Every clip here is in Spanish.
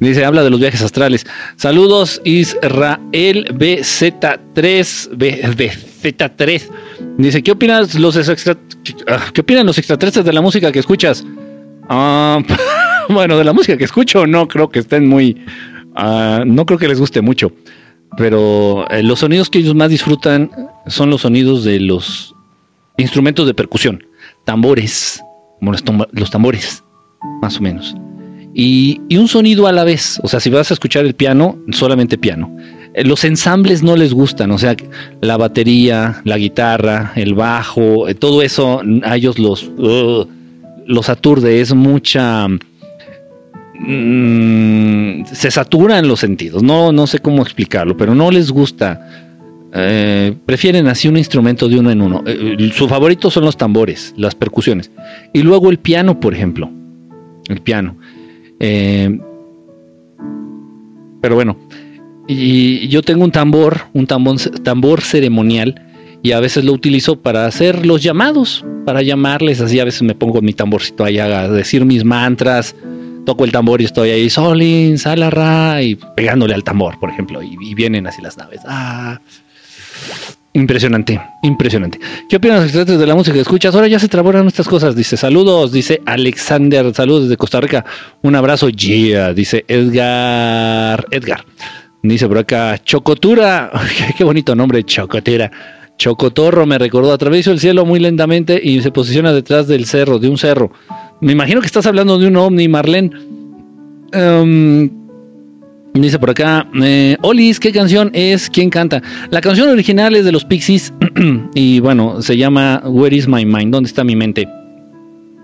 Dice, habla de los viajes astrales. Saludos, Israel BZ3. BZ3. Dice, ¿qué opinas los ah, ¿qué opinan los extraterrestres de la música que escuchas? Ah, bueno, de la música que escucho, no creo que estén muy. Ah, no creo que les guste mucho. Pero eh, los sonidos que ellos más disfrutan son los sonidos de los instrumentos de percusión, tambores, como los, tambores, más o menos. Y, un sonido a la vez, o sea, si vas a escuchar el piano, solamente piano. Eh, los ensambles no les gustan, o sea, la batería, la guitarra, el bajo, eh, todo eso a ellos los, los aturde, es mucha... Mm, se saturan los sentidos, no, no sé cómo explicarlo, pero no les gusta eh, prefieren así un instrumento de uno en uno. Eh, su favorito son los tambores, las percusiones. Y luego el piano, por ejemplo. El piano. Eh, pero bueno, y yo tengo un tambor, un tambor, tambor ceremonial, y a veces lo utilizo para hacer los llamados, para llamarles así. A veces me pongo mi tamborcito ahí a decir mis mantras, toco el tambor y estoy ahí, Solin, Salarra, y pegándole al tambor, por ejemplo, y, y vienen así las naves. Ah, Impresionante, impresionante. ¿Qué opinas de la música que escuchas? Ahora ya se trabajan estas cosas. Dice, saludos, dice Alexander, saludos desde Costa Rica. Un abrazo, yeah, dice Edgar, Edgar. Dice por acá, Chocotura, qué bonito nombre, Chocotura. Chocotorro me recordó, atravieso el cielo muy lentamente y se posiciona detrás del cerro, de un cerro. Me imagino que estás hablando de un ovni, Marlene. Um, Dice por acá, eh, Olis, ¿qué canción es? ¿Quién canta? La canción original es de los Pixies y bueno, se llama Where is my mind? ¿Dónde está mi mente?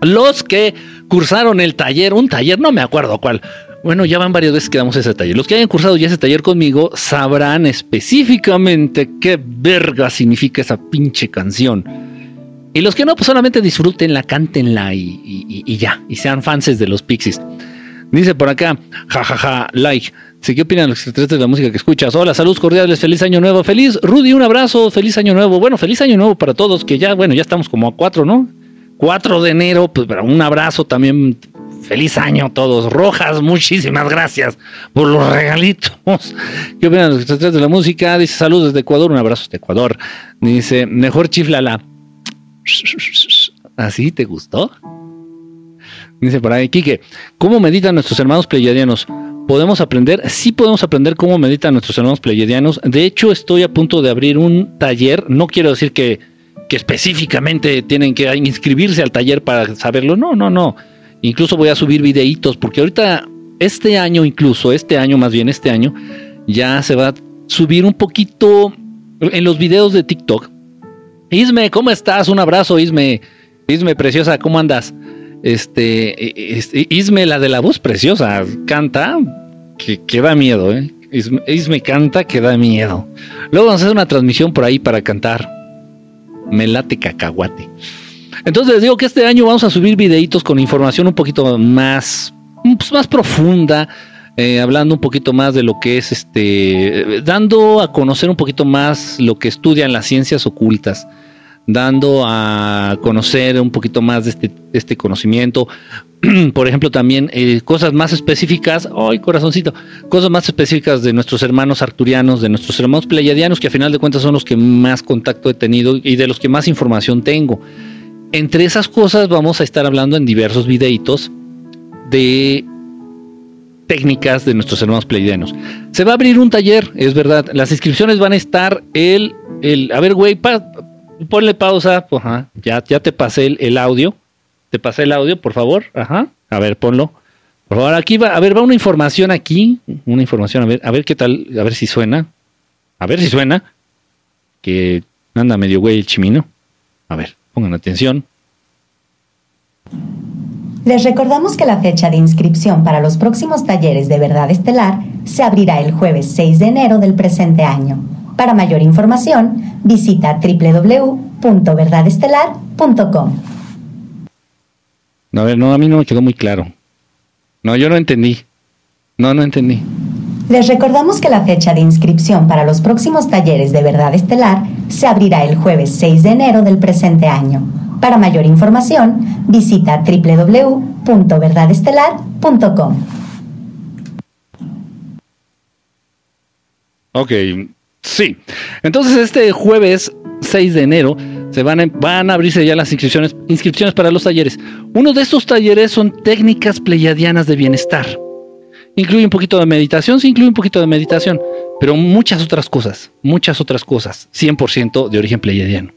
Los que cursaron el taller, un taller, no me acuerdo cuál. Bueno, ya van varias veces que damos ese taller. Los que hayan cursado ya ese taller conmigo sabrán específicamente qué verga significa esa pinche canción. Y los que no, pues solamente disfrútenla, cántenla y, y ya, y sean fans de los Pixies. Dice por acá, jajaja, like. ¿Qué opinan los extraterrestres de la música que escuchas? Hola, saludos cordiales, feliz año nuevo. Feliz, Rudy, un abrazo, feliz año nuevo. Bueno, feliz año nuevo para todos, que ya, bueno, ya estamos como a cuatro, ¿no? 4 de enero, pues para un abrazo también. Feliz año a todos. Rojas, muchísimas gracias por los regalitos. ¿Qué opinan los extraterrestres de la música? Dice saludos desde Ecuador, un abrazo desde Ecuador. Dice, mejor chiflala. ¿Así te gustó? Dice por ahí, Quique, ¿cómo meditan nuestros hermanos pleyadianos? ¿Podemos aprender? Sí podemos aprender cómo meditan nuestros hermanos pleyadianos. De hecho, estoy a punto de abrir un taller. No quiero decir que, que específicamente tienen que inscribirse al taller para saberlo. No, no, no. Incluso voy a subir videitos porque ahorita, este año incluso, este año más bien, este año, ya se va a subir un poquito en los videos de TikTok. Isme, ¿cómo estás? Un abrazo, Isme. Isme, preciosa, ¿cómo andas? Este, este, Isme, la de la voz preciosa, canta que, da miedo, ¿eh? Isme, canta que da miedo. Luego vamos a hacer una transmisión por ahí para cantar. Me late cacahuate. Entonces les digo que este año vamos a subir videitos con información un poquito más, pues, más profunda, eh, hablando un poquito más de lo que es este, dando a conocer un poquito más lo que estudian las ciencias ocultas dando a conocer un poquito más de este, este conocimiento. Por ejemplo, también eh, cosas más específicas, ¡ay, corazoncito! Cosas más específicas de nuestros hermanos arturianos, de nuestros hermanos pleiadianos, que a final de cuentas son los que más contacto he tenido y de los que más información tengo. Entre esas cosas vamos a estar hablando en diversos videitos de técnicas de nuestros hermanos pleiadianos. Se va a abrir un taller, es verdad. Las inscripciones van a estar el, el a ver, güey, ponle pausa, ajá, ya, ya te pasé el, audio, te pasé el audio, por favor, ajá, a ver, ponlo. Por favor, aquí va, a ver, va una información aquí, una información, a ver, a ver qué tal, a ver si suena, a ver si suena, que anda medio güey el chimino. A ver, pongan atención. Les recordamos que la fecha de inscripción para los próximos talleres de Verdad Estelar se abrirá el jueves 6 de enero del presente año. Para mayor información, visita www.verdadestelar.com. A ver, no, a mí no me quedó muy claro. No, yo no entendí. No, no entendí. Les recordamos que la fecha de inscripción para los próximos talleres de Verdad Estelar se abrirá el jueves 6 de enero del presente año. Para mayor información, visita www.verdadestelar.com. Ok, sí. Entonces este jueves 6 de enero se van a, van a abrirse ya las inscripciones, inscripciones para los talleres. Uno de estos talleres son técnicas pleyadianas de bienestar. Incluye un poquito de meditación, sí incluye un poquito de meditación, pero muchas otras cosas, muchas otras cosas, 100% de origen pleyadiano.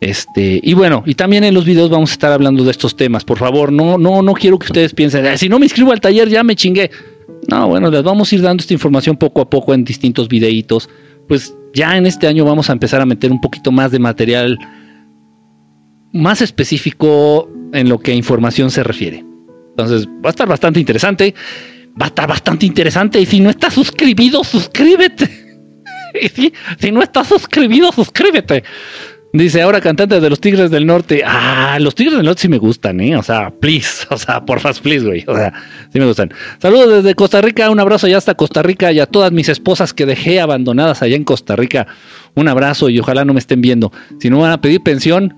Este, y bueno, y también en los videos vamos a estar hablando de estos temas. Por favor, no, no, no quiero que ustedes piensen, si no me inscribo al taller ya me chingué. No, bueno, les vamos a ir dando esta información poco a poco en distintos videitos. Pues ya en este año vamos a empezar a meter un poquito más de material más específico en lo que a información se refiere. Entonces va a estar bastante interesante. Va a estar bastante interesante. Y si no estás suscribido, suscríbete. Y si, si no estás suscribido, suscríbete. Dice, ahora cantante de los Tigres del Norte. Ah, los Tigres del Norte sí me gustan, ¿eh? O sea, please. O sea, porfa, please, güey. O sea, sí me gustan. Saludos desde Costa Rica. Un abrazo allá hasta Costa Rica y a todas mis esposas que dejé abandonadas allá en Costa Rica. Un abrazo y ojalá no me estén viendo. Si no van a pedir pensión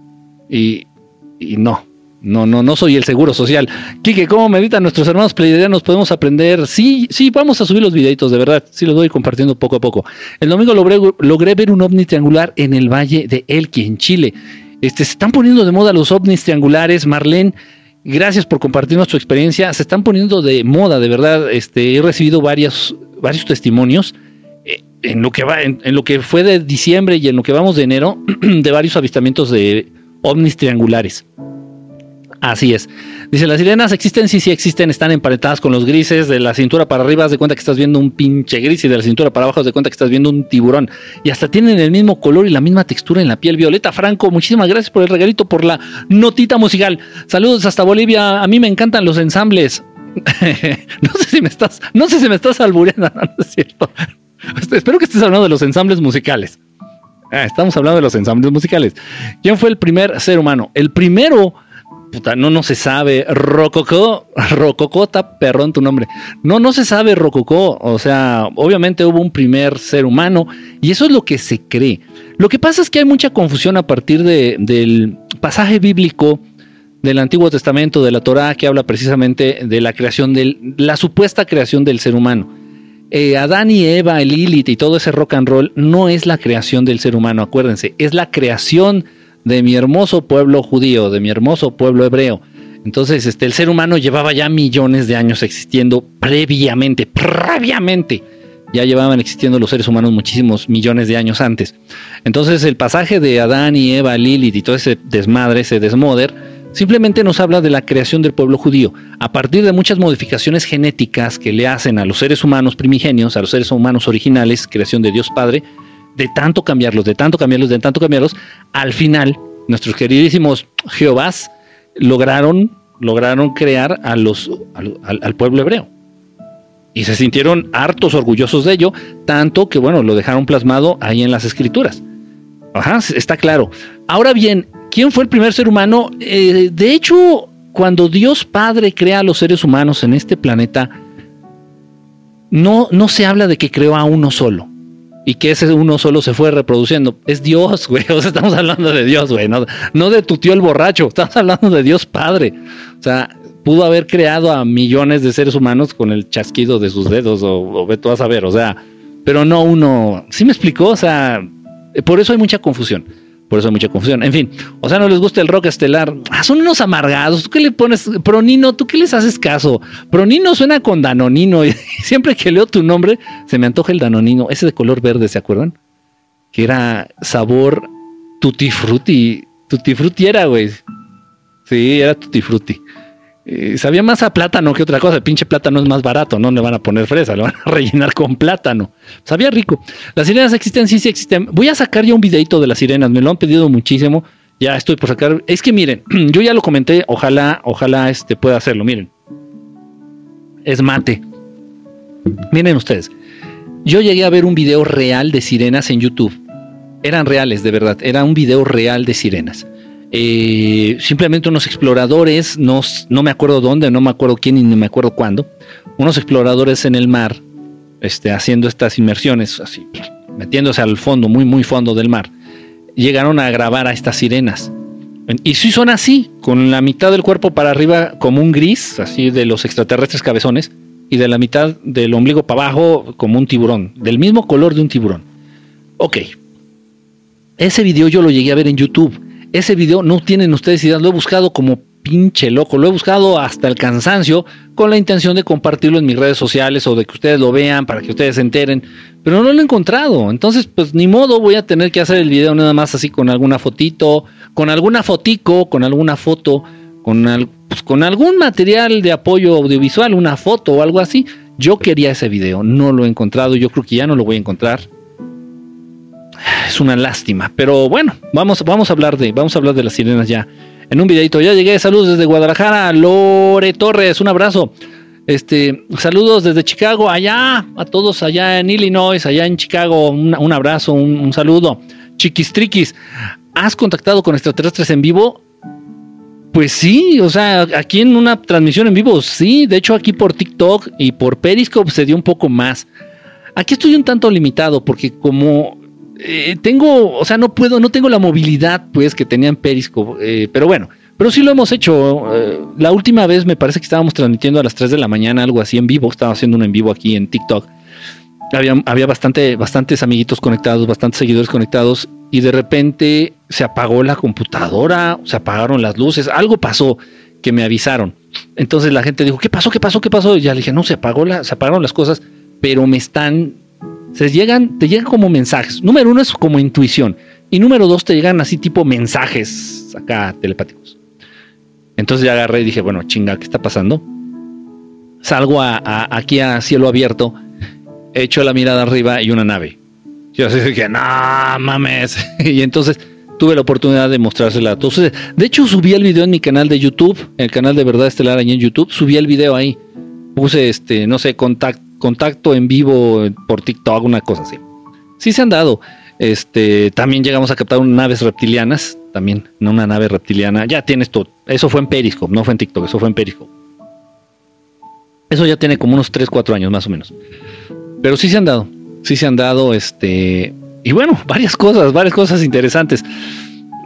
y, y no. No, no, no soy el seguro social. Quique, ¿cómo meditan nuestros hermanos pleiadianos? ¿Podemos aprender? Sí, sí, vamos a subir los videitos, de verdad. Sí, los voy compartiendo poco a poco. El domingo logré, logré ver un ovni triangular en el Valle de Elqui, en Chile. Este, se están poniendo de moda los ovnis triangulares. Marlene, gracias por compartirnos tu experiencia. Se están poniendo de moda, de verdad. Este, he recibido varios, varios testimonios eh, en lo que va, en, en lo que fue de diciembre y en lo que vamos de enero, de varios avistamientos de ovnis triangulares. Así es. Dice, las sirenas existen, sí, sí existen, están emparentadas con los grises, de la cintura para arriba, de cuenta que estás viendo un pinche gris y de la cintura para abajo, de cuenta que estás viendo un tiburón. Y hasta tienen el mismo color y la misma textura en la piel. Violeta Franco, muchísimas gracias por el regalito, por la notita musical. Saludos hasta Bolivia, a mí me encantan los ensambles. no sé si me estás, no sé si me estás albureando, no, es cierto. Espero que estés hablando de los ensambles musicales. Ah, estamos hablando de los ensambles musicales. ¿Quién fue el primer ser humano? El primero puta, no, no se sabe. Rococó, Rococó está perrón tu nombre. No, no se sabe Rococó. O sea, obviamente hubo un primer ser humano y eso es lo que se cree. Lo que pasa es que hay mucha confusión a partir de, del pasaje bíblico del Antiguo Testamento, de la Torá, que habla precisamente de la creación del, la supuesta creación del ser humano. Eh, Adán y Eva, el Lilith y todo ese rock and roll no es la creación del ser humano, acuérdense, es la creación de mi hermoso pueblo judío, de mi hermoso pueblo hebreo. Entonces, este, el ser humano llevaba ya millones de años existiendo previamente, previamente. Ya llevaban existiendo los seres humanos muchísimos millones de años antes. Entonces, el pasaje de Adán y Eva, Lilith y todo ese desmadre, ese desmoder, simplemente nos habla de la creación del pueblo judío, a partir de muchas modificaciones genéticas que le hacen a los seres humanos primigenios, a los seres humanos originales, creación de Dios Padre, de tanto cambiarlos, de tanto cambiarlos, de tanto cambiarlos, al final nuestros queridísimos Jehovás lograron, lograron crear a los, al, pueblo hebreo. Y se sintieron hartos orgullosos de ello, tanto que, bueno, lo dejaron plasmado ahí en las escrituras. Ajá, está claro. Ahora bien, ¿quién fue el primer ser humano? Eh, de hecho, cuando Dios Padre crea a los seres humanos en este planeta, no, no se habla de que creó a uno solo y que ese uno solo se fue reproduciendo. Es Dios, güey. O sea, estamos hablando de Dios, güey. No, no de tu tío el borracho. Estamos hablando de Dios Padre. O sea, pudo haber creado a millones de seres humanos con el chasquido de sus dedos o, o ve tú a saber. O sea, pero no uno. ¿Sí me explicó? O sea, por eso hay mucha confusión. Por eso hay mucha confusión. En fin, o sea, no les gusta el rock estelar. Ah, son unos amargados. ¿Tú qué le pones? Pronino, ¿tú qué les haces caso? Pronino suena con Danonino. Y siempre que leo tu nombre, se me antoja el Danonino. Ese de color verde, ¿se acuerdan? Que era sabor tutti frutti. Tutti frutti era, güey. Sí, era tutti frutti. Eh, sabía más a plátano que otra cosa. El pinche plátano es más barato, no le van a poner fresa, le van a rellenar con plátano. Sabía rico. Las sirenas existen, sí, sí existen. Voy a sacar ya un videito de las sirenas, me lo han pedido muchísimo. Ya estoy por sacar. Es que miren, yo ya lo comenté, ojalá, ojalá este pueda hacerlo. Miren, es mate. Miren ustedes, yo llegué a ver un video real de sirenas en YouTube. Eran reales, de verdad. Era un video real de sirenas. Eh, simplemente unos exploradores, no, no, me acuerdo dónde, no me acuerdo quién y ni me acuerdo cuándo, unos exploradores en el mar, este, haciendo estas inmersiones, así, metiéndose al fondo, muy, muy fondo del mar, llegaron a grabar a estas sirenas. Y sí son así, con la mitad del cuerpo para arriba como un gris, así de los extraterrestres cabezones, y de la mitad del ombligo para abajo como un tiburón, del mismo color de un tiburón. Ok. Ese video yo lo llegué a ver en YouTube. Ese video no tienen ustedes ideas, lo he buscado como pinche loco, lo he buscado hasta el cansancio con la intención de compartirlo en mis redes sociales o de que ustedes lo vean para que ustedes se enteren, pero no lo he encontrado. Entonces, pues ni modo, voy a tener que hacer el video nada más así con alguna fotito, con alguna fotico, con alguna foto, con, pues, con algún material de apoyo audiovisual, una foto o algo así. Yo quería ese video, no lo he encontrado, yo creo que ya no lo voy a encontrar. Es una lástima, pero bueno, vamos, vamos a hablar de, vamos a hablar de las sirenas ya en un videito. Ya llegué, saludos desde Guadalajara, Lore Torres, un abrazo. Este, saludos desde Chicago, allá, a todos allá en Illinois, allá en Chicago, un, abrazo, un, saludo. Chiquistriquis, ¿has contactado con extraterrestres en vivo? Pues sí, o sea, aquí en una transmisión en vivo, sí. De hecho, aquí por TikTok y por Periscope se dio un poco más. Aquí estoy un tanto limitado porque como eh, tengo, o sea, no puedo, no tengo la movilidad pues que tenía en Periscope, eh, pero bueno, pero sí lo hemos hecho. Eh, la última vez me parece que estábamos transmitiendo a las 3 de la mañana, algo así en vivo, estaba haciendo un en vivo aquí en TikTok. Había, había bastante, bastantes amiguitos conectados, bastantes seguidores conectados y de repente se apagó la computadora, se apagaron las luces, algo pasó que me avisaron. Entonces la gente dijo, ¿qué pasó? ¿Qué pasó? ¿Qué pasó? Y ya le dije, no, se apagó la, se apagaron las cosas, pero me están se llegan, te llegan como mensajes. Número uno es como intuición. Y número dos te llegan así tipo mensajes acá telepáticos. Entonces ya agarré y dije, bueno, chinga, ¿qué está pasando? Salgo aquí a cielo abierto, echo la mirada arriba y una nave. Yo así dije, no mames. y entonces tuve la oportunidad de mostrársela a todos. De hecho, subí el video en mi canal de YouTube, el canal de Verdad Estelar ahí en YouTube. Subí el video ahí. Puse, este, no sé, contacto contacto en vivo por TikTok, una cosa así. Sí se han dado. Este, también llegamos a captar naves reptilianas, también, no una nave reptiliana. Ya tienes todo. Eso fue en Periscope, no fue en TikTok, eso fue en Periscope. Eso ya tiene como unos 3, 4 años más o menos. Pero sí se han dado, sí se han dado, este, y bueno, varias cosas, varias cosas interesantes.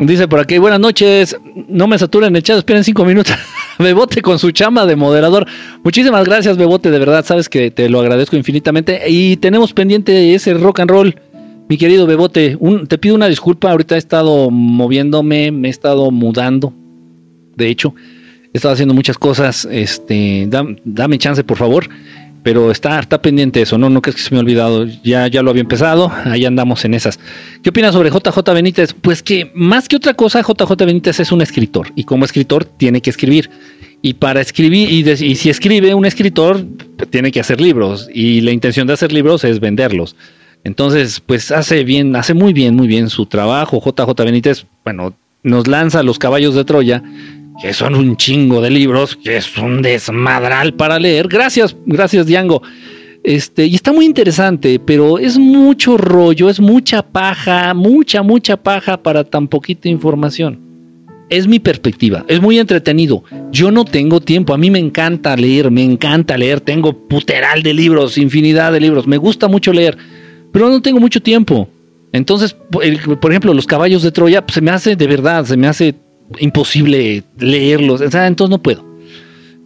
Dice por aquí, buenas noches, no me saturen el chat, esperen cinco minutos. Bebote con su chama de moderador. Muchísimas gracias, Bebote, de verdad, sabes que te lo agradezco infinitamente. Y tenemos pendiente ese rock and roll, mi querido Bebote. te pido una disculpa, ahorita he estado moviéndome, me he estado mudando. De hecho, he estado haciendo muchas cosas. Este, dame chance, por favor pero está, está pendiente eso, ¿no? No crees que se me ha olvidado, ya, ya lo había empezado, ahí andamos en esas. ¿Qué opinas sobre JJ Benítez? Pues que más que otra cosa, JJ Benítez es un escritor y como escritor tiene que escribir. Y para escribir, y, y si escribe un escritor, tiene que hacer libros y la intención de hacer libros es venderlos. Entonces, pues hace bien, hace muy bien, muy bien su trabajo. JJ Benítez, bueno, nos lanza los caballos de Troya que son un chingo de libros, que es un desmadral para leer. Gracias, gracias Diango. Este, y está muy interesante, pero es mucho rollo, es mucha paja, mucha, mucha paja para tan poquita información. Es mi perspectiva, es muy entretenido. Yo no tengo tiempo, a mí me encanta leer, me encanta leer, tengo puteral de libros, infinidad de libros, me gusta mucho leer, pero no tengo mucho tiempo. Entonces, por ejemplo, los caballos de Troya, pues, se me hace de verdad, se me hace imposible leerlos, entonces no puedo.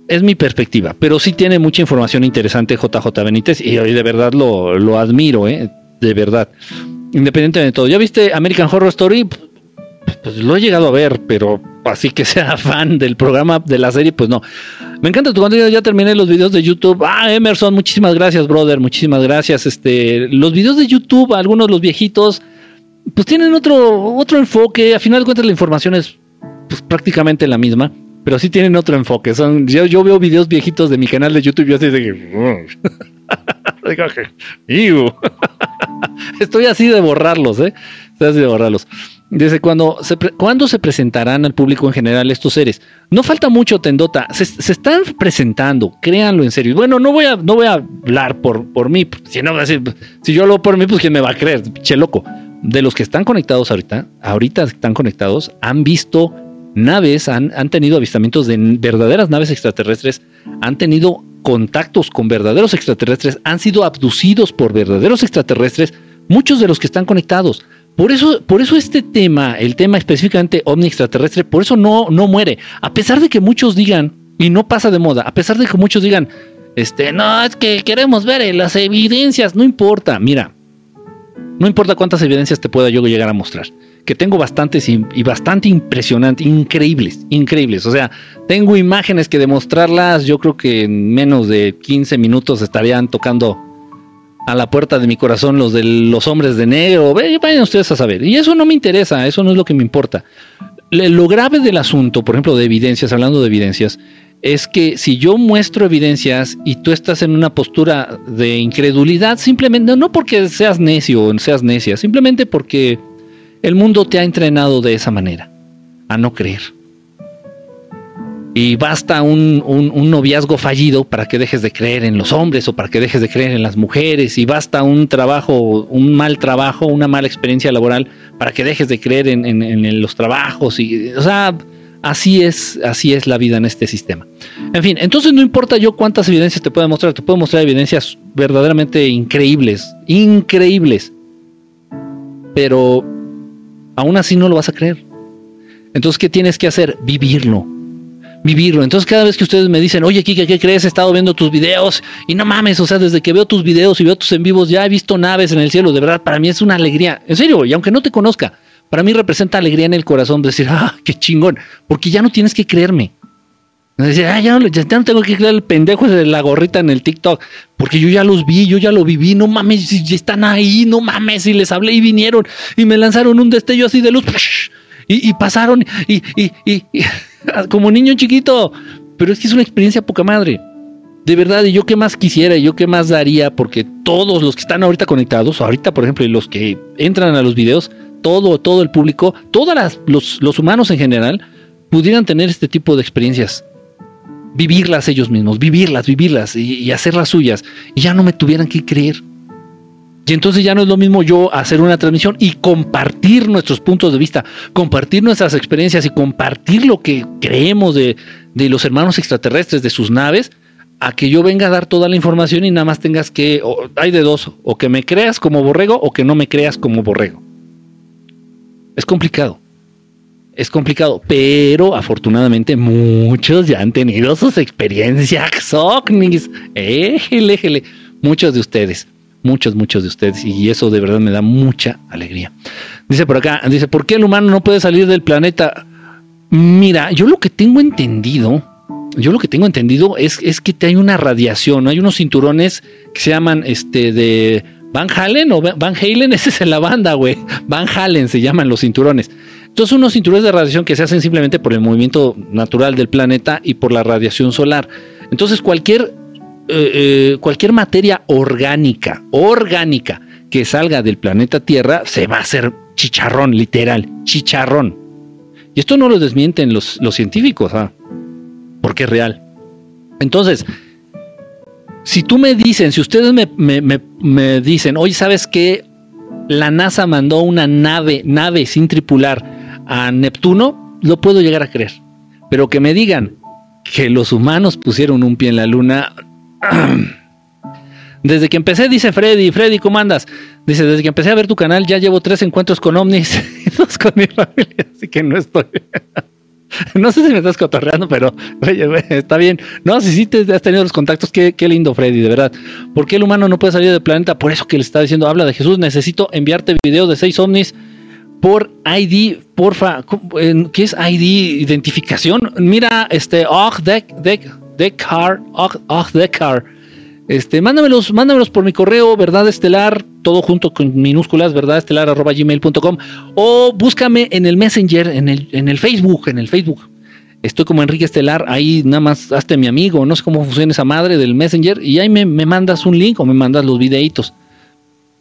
Es mi perspectiva, pero sí tiene mucha información interesante JJ Benítez y de verdad lo, lo admiro, ¿eh? de verdad. Independientemente de todo. ¿Ya viste American Horror Story? Pues lo he llegado a ver, pero así que sea fan del programa, de la serie, pues no. Me encanta tu contenido, ya terminé los videos de YouTube. Ah, Emerson, muchísimas gracias, brother, muchísimas gracias. Este, los videos de YouTube, algunos los viejitos, pues tienen otro, otro enfoque. A final de cuentas la información es pues prácticamente la misma, pero sí tienen otro enfoque. Son, yo, yo veo videos viejitos de mi canal de YouTube y yo así de que... Estoy así de borrarlos, ¿eh? Estoy así de borrarlos. Dice, cuando se, ¿cuándo se presentarán al público en general estos seres? No falta mucho, Tendota. Se, están presentando, créanlo en serio. Bueno, no voy a, no voy a hablar por, por mí. Si, no, si, si yo hablo por mí, pues ¿quién me va a creer? Che loco. De los que están conectados ahorita, ahorita están conectados, han visto naves, han, tenido avistamientos de verdaderas naves extraterrestres, han tenido contactos con verdaderos extraterrestres, han sido abducidos por verdaderos extraterrestres, muchos de los que están conectados. Por eso, por eso este tema, el tema específicamente ovni extraterrestre, por eso no, no muere. A pesar de que muchos digan, y no pasa de moda, a pesar de que muchos digan, Este, no, es que queremos ver eh, las evidencias. No importa, mira, no importa cuántas evidencias te pueda yo llegar a mostrar. Que tengo bastantes y, bastante impresionantes, increíbles, increíbles. O sea, tengo imágenes que demostrarlas. Yo creo que en menos de 15 minutos estarían tocando a la puerta de mi corazón los de los hombres de negro. Vayan ustedes a saber. Y eso no me interesa, eso no es lo que me importa. Lo grave del asunto, por ejemplo, de evidencias, hablando de evidencias, es que si yo muestro evidencias y tú estás en una postura de incredulidad, simplemente, no porque seas necio o seas necia, simplemente porque el mundo te ha entrenado de esa manera, a no creer. Y basta un, noviazgo fallido para que dejes de creer en los hombres o para que dejes de creer en las mujeres. Y basta un trabajo, un mal trabajo, una mala experiencia laboral para que dejes de creer en, en los trabajos. Y, o sea, Así es, así es la vida en este sistema. En fin, entonces no importa yo cuántas evidencias te pueda mostrar, te puedo mostrar evidencias verdaderamente increíbles, increíbles. Pero aún así no lo vas a creer. Entonces, ¿qué tienes que hacer? Vivirlo. Vivirlo. Entonces, cada vez que ustedes me dicen, oye, Kike, ¿qué crees? He estado viendo tus videos y no mames, o sea, desde que veo tus videos y veo tus en vivos, ya he visto naves en el cielo. De verdad, para mí es una alegría. En serio, y aunque no te conozca, para mí representa alegría en el corazón decir, ah, qué chingón, porque ya no tienes que creerme. Decir, ah, ya, no, tengo que creer el pendejo de la gorrita en el TikTok, porque yo ya los vi, yo ya lo viví, no mames, si están ahí, no mames, y les hablé y vinieron y me lanzaron un destello así de luz y, pasaron y, y, como niño chiquito, pero es que es una experiencia poca madre. De verdad, y yo qué más quisiera, y yo qué más daría, porque todos los que están ahorita conectados, ahorita por ejemplo, y los que entran a los videos, todo, todo el público, todos los, humanos en general, pudieran tener este tipo de experiencias. Vivirlas ellos mismos, vivirlas, vivirlas y, hacerlas suyas. Y ya no me tuvieran que creer. Y entonces ya no es lo mismo yo hacer una transmisión y compartir nuestros puntos de vista, compartir nuestras experiencias y compartir lo que creemos de, de, los hermanos extraterrestres, de sus naves, a que yo venga a dar toda la información y nada más tengas que, hay de dos, o que me creas como borrego o que no me creas como borrego. Es complicado. Es complicado, pero afortunadamente muchos ya han tenido sus experiencias ovnis. Éjele, éjele. Muchos de ustedes, muchos, muchos de ustedes, y eso de verdad me da mucha alegría. Dice por acá, dice, ¿por qué el humano no puede salir del planeta? Mira, yo lo que tengo entendido, yo lo que tengo entendido es, es que hay una radiación, hay unos cinturones que se llaman este de Van Halen o Van Halen, ese es en la banda, güey. Van Halen se llaman los cinturones. Entonces, unos cinturones de radiación que se hacen simplemente por el movimiento natural del planeta y por la radiación solar. Entonces, cualquier, eh, eh, cualquier materia orgánica, orgánica que salga del planeta Tierra se va a hacer chicharrón, literal, chicharrón. Y esto no lo desmienten los, los científicos, ¿ah? porque es real. Entonces, si tú me dicen, si ustedes me, dicen, oye, ¿sabes qué? La NASA mandó una nave, nave sin tripular a Neptuno, lo puedo llegar a creer. Pero que me digan que los humanos pusieron un pie en la luna. Desde que empecé, dice Freddy, Freddy, ¿cómo andas? Dice, desde que empecé a ver tu canal ya llevo tres encuentros con ovnis y dos con mi familia, así que no estoy. no sé si me estás cotorreando, pero está bien. No, si sí te has tenido los contactos, qué, lindo, Freddy, de verdad. ¿Por qué el humano no puede salir del planeta? Por eso que le está diciendo, habla de Jesús, necesito enviarte video de seis ovnis por ID, porfa. ¿Qué es ID? Identificación. Mira, este, oh, deck, deck, deck car, oh, deck car. Este, mándamelos, mándamelos por mi correo, verdad estelar, todo junto con minúsculas, verdad estelar arroba gmail.com o búscame en el Messenger, en el, en el Facebook, en el Facebook. Estoy como Enrique Estelar, ahí nada más hazte mi amigo, no sé cómo funciona esa madre del Messenger y ahí me, me mandas un link o me mandas los videitos.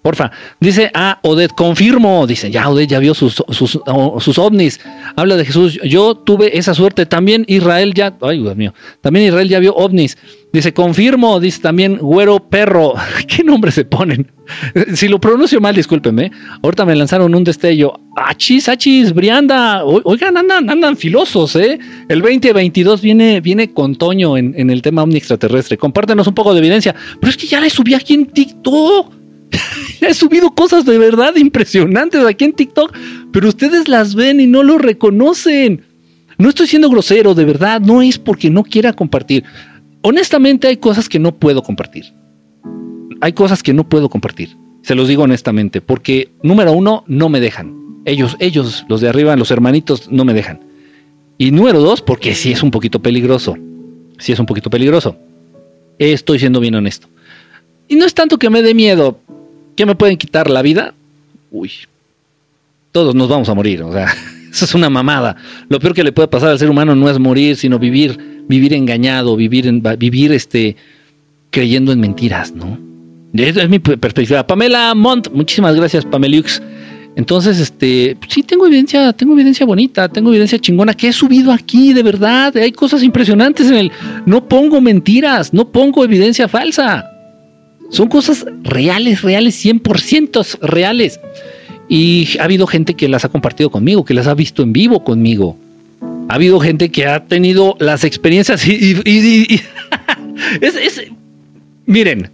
Porfa. Dice, ah, Odette, confirmo. Dice, ya Odette ya vio sus, sus, sus, ovnis. Habla de Jesús. Yo tuve esa suerte. También Israel ya, ay Dios mío, también Israel ya vio ovnis. Dice, confirmo. Dice también Güero Perro. ¿Qué nombre se ponen? si lo pronuncio mal, discúlpeme. Ahorita me lanzaron un destello. Achis, achis, Brianda. Oigan, andan, andan filosos, ¿eh? El 2022 viene, viene con Toño en, en el tema ovni extraterrestre. Compártenos un poco de evidencia. Pero es que ya le subí aquí en TikTok. He subido cosas de verdad impresionantes aquí en TikTok, pero ustedes las ven y no lo reconocen. No estoy siendo grosero, de verdad, no es porque no quiera compartir. honestamente hay cosas que no puedo compartir. Hay cosas que no puedo compartir. Se los digo honestamente, porque número uno, no me dejan. Ellos, ellos, los de arriba, los hermanitos, no me dejan. Y número dos, porque sí es un poquito peligroso. Sí es un poquito peligroso. Estoy siendo bien honesto. Y no es tanto que me dé miedo, que me pueden quitar la vida. Uy, todos nos vamos a morir. O sea, eso es una mamada. Lo peor que le puede pasar al ser humano no es morir, sino vivir, vivir engañado, vivir, vivir este, creyendo en mentiras, ¿no? Esa es mi perspectiva. Pamela Mont, muchísimas gracias, Pamelux. Entonces, este, sí tengo evidencia, tengo evidencia bonita, tengo evidencia chingona que he subido aquí, de verdad. Hay cosas impresionantes en el. No pongo mentiras, no pongo evidencia falsa. Son cosas reales, reales, 100% reales. Y ha habido gente que las ha compartido conmigo, que las ha visto en vivo conmigo. Ha habido gente que ha tenido las experiencias y. miren,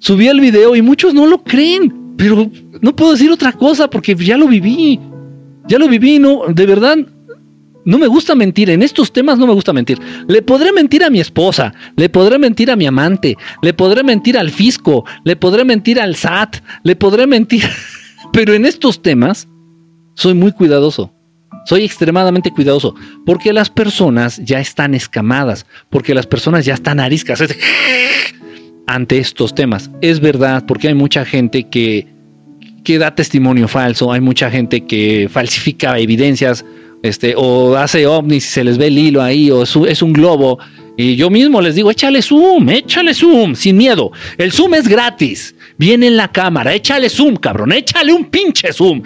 subí el video y muchos no lo creen, pero no puedo decir otra cosa porque ya lo viví. Ya lo viví, no, de verdad, no me gusta mentir, en estos temas no me gusta mentir. Le podré mentir a mi esposa, le podré mentir a mi amante, le podré mentir al fisco, le podré mentir al SAT, le podré mentir, pero en estos temas soy muy cuidadoso. Soy extremadamente cuidadoso porque las personas ya están escamadas, porque las personas ya están ariscas ante estos temas. Es verdad, porque hay mucha gente que, que da testimonio falso, hay mucha gente que falsifica evidencias, este, o hace ovnis y se les ve el hilo ahí, o es un globo. Y yo mismo les digo, échale zoom, échale zoom, sin miedo. El zoom es gratis. Viene en la cámara, échale zoom, cabrón, échale un pinche zoom.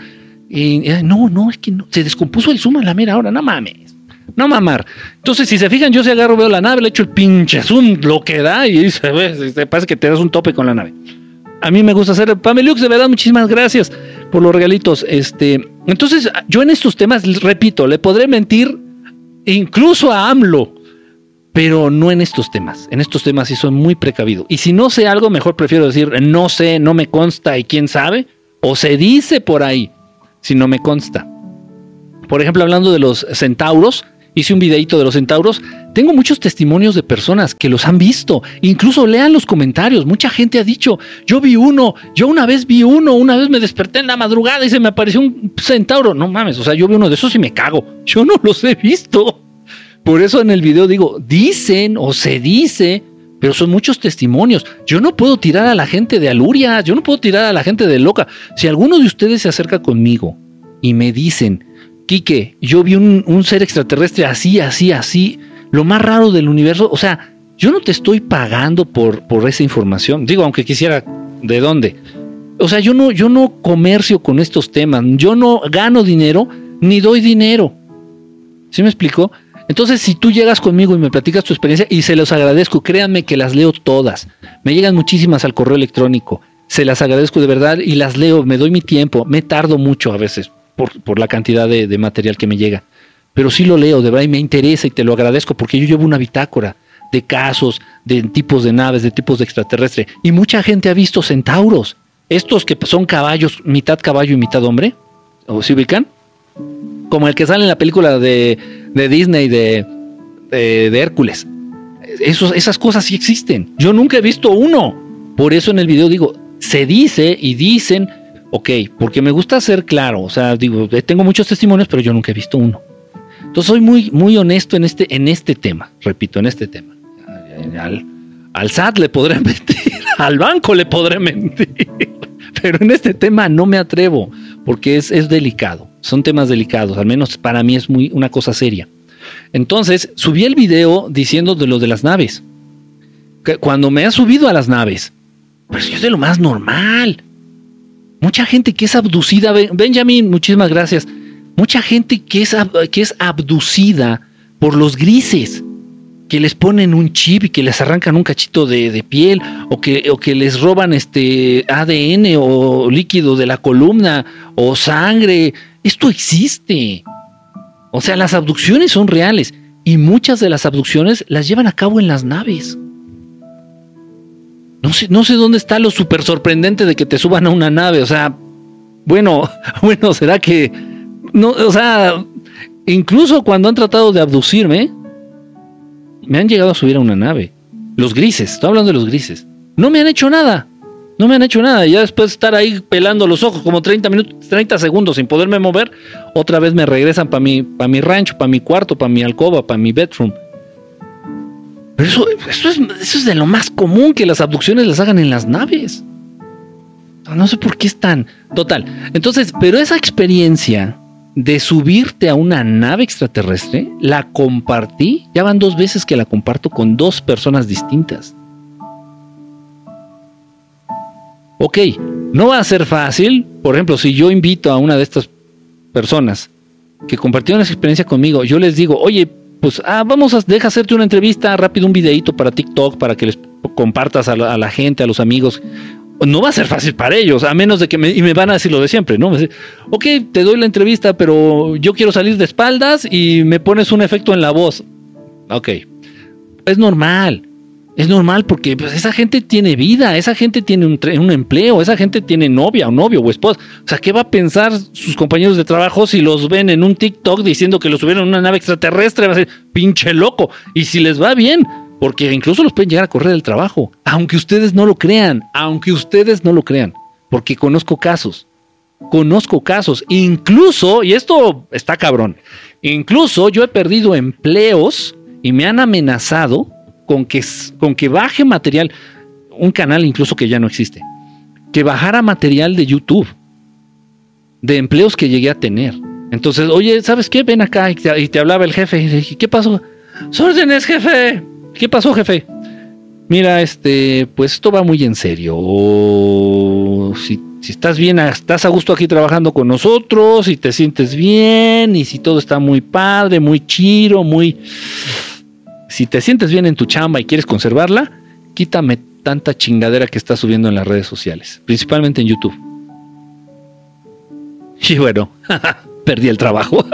Y no, no, es que no, se descompuso el zoom a la mera hora, no mames. No mamar. Entonces, si se fijan, yo si agarro, veo la nave, le echo el pinche zoom, lo que da, y se ve, se parece que te das un tope con la nave. A mí me gusta hacer. Pamelux, de verdad, muchísimas gracias por los regalitos. Este, entonces, yo en estos temas, repito, le podré mentir incluso a AMLO, pero no en estos temas. En estos temas sí soy muy precavido. Y si no sé algo, mejor prefiero decir no sé, no me consta y quién sabe, o se dice por ahí, si no me consta. Por ejemplo, hablando de los centauros, hice un videito de los centauros. Tengo muchos testimonios de personas que los han visto. Incluso lean los comentarios. Mucha gente ha dicho, yo vi uno, yo una vez vi uno, una vez me desperté en la madrugada y se me apareció un centauro. No mames, o sea, yo vi uno de esos y me cago. Yo no los he visto. Por eso en el video digo, dicen o se dice, pero son muchos testimonios. Yo no puedo tirar a la gente de aluria, yo no puedo tirar a la gente de loca. Si alguno de ustedes se acerca conmigo y me dicen, Quique, yo vi un, ser extraterrestre así, así, así, lo más raro del universo. O sea, yo no te estoy pagando por, por esa información. Digo, aunque quisiera, ¿de dónde? O sea, yo no, yo no comercio con estos temas. Yo no gano dinero ni doy dinero. ¿Sí me explico? Entonces, si tú llegas conmigo y me platicas tu experiencia, y se los agradezco, créanme que las leo todas. Me llegan muchísimas al correo electrónico. Se las agradezco de verdad y las leo, me doy mi tiempo, me tardo mucho a veces por, la cantidad de, material que me llega. Pero sí lo leo, de verdad, y me interesa y te lo agradezco porque yo llevo una bitácora de casos, de tipos de naves, de tipos de extraterrestre. Y mucha gente ha visto centauros. Estos que son caballos, mitad caballo y mitad hombre. ¿O se ubican? Como el que sale en la película de, Disney de, de, Hércules. Esas cosas sí existen. Yo nunca he visto uno. Por eso en el video digo, se dice y dicen ok, porque me gusta ser claro, o sea, digo, eh, tengo muchos testimonios, pero yo nunca he visto uno. Entonces soy muy, muy honesto en este, en este tema, repito, en este tema. Al, al SAT le podré mentir, al banco le podré mentir, pero en este tema no me atrevo, porque es, es delicado, son temas delicados, al menos para mí es muy una cosa seria. Entonces, subí el video diciendo de lo de las naves. cuando me ha subido a las naves, pues yo es de lo más normal. Mucha gente que es abducida, Benjamin, muchísimas gracias. Mucha gente que es, que es abducida por los grises, que les ponen un chip y que les arrancan un cachito de, piel, o que, o que les roban este ADN o líquido de la columna, o sangre. Esto existe. O sea, las abducciones son reales y muchas de las abducciones las llevan a cabo en las naves. No sé, no sé dónde está lo súper sorprendente de que te suban a una nave. O sea, bueno, bueno, será que. No, o sea, incluso cuando han tratado de abducirme, me han llegado a subir a una nave. Los grises, estoy hablando de los grises. No me han hecho nada. No me han hecho nada. Ya después de estar ahí pelando los ojos como 30 minutos, 30 segundos sin poderme mover, otra vez me regresan para mi, pa mi rancho, para mi cuarto, para mi alcoba, para mi bedroom. Pero eso, eso, es, eso es de lo más común que las abducciones las hagan en las naves. No sé por qué es tan total. Entonces, pero esa experiencia de subirte a una nave extraterrestre, la compartí, ya van dos veces que la comparto con dos personas distintas. Ok, no va a ser fácil, por ejemplo, si yo invito a una de estas personas que compartieron esa experiencia conmigo, yo les digo, oye, pues ah, vamos a deja hacerte una entrevista rápido, un videito para TikTok, para que les compartas a la, gente, a los amigos no va a ser fácil para ellos, a menos de que me, y me van a decir lo de siempre, ¿no? Ok, te doy la entrevista, pero yo quiero salir de espaldas y me pones un efecto en la voz. Ok, es normal, es normal porque pues, esa gente tiene vida, esa gente tiene un, empleo, esa gente tiene novia o novio o esposa. O sea, ¿qué va a pensar sus compañeros de trabajo si los ven en un TikTok diciendo que los subieron en una nave extraterrestre? Va a ser pinche loco. Y si les va bien, porque incluso los pueden llegar a correr del trabajo, aunque ustedes no lo crean, aunque ustedes no lo crean, porque conozco casos, conozco casos, incluso, y esto está cabrón, incluso yo he perdido empleos y me han amenazado con que, con que baje material, un canal incluso que ya no existe, que bajara material de YouTube, de empleos que llegué a tener. Entonces, oye, ¿sabes qué? Ven acá y te, hablaba el jefe. Y dije, ¿qué pasó? órdenes, jefe. ¿Qué pasó, jefe? Mira, este, pues esto va muy en serio. Si, si, estás bien, estás a gusto aquí trabajando con nosotros, si te sientes bien, y si todo está muy padre, muy chiro, muy. Si te sientes bien en tu chamba y quieres conservarla, quítame tanta chingadera que estás subiendo en las redes sociales, principalmente en YouTube. Y bueno, perdí el trabajo.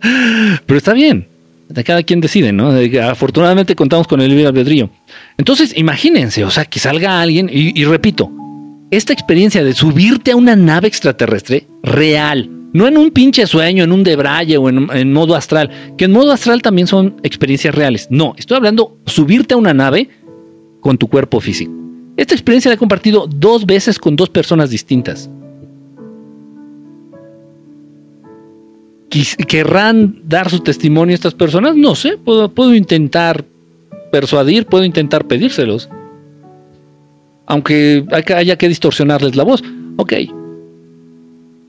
Pero está bien cada quien decide, ¿no? Afortunadamente contamos con el libre albedrío. Entonces, imagínense, o sea, que salga alguien, y, repito, esta experiencia de subirte a una nave extraterrestre real, no en un pinche sueño, en un debraye o en, modo astral, que en modo astral también son experiencias reales. No, estoy hablando subirte a una nave con tu cuerpo físico. Esta experiencia la he compartido dos veces con dos personas distintas. ¿Querrán dar su testimonio a estas personas? No sé, puedo, intentar persuadir, puedo intentar pedírselos. Aunque haya que distorsionarles la voz. Ok.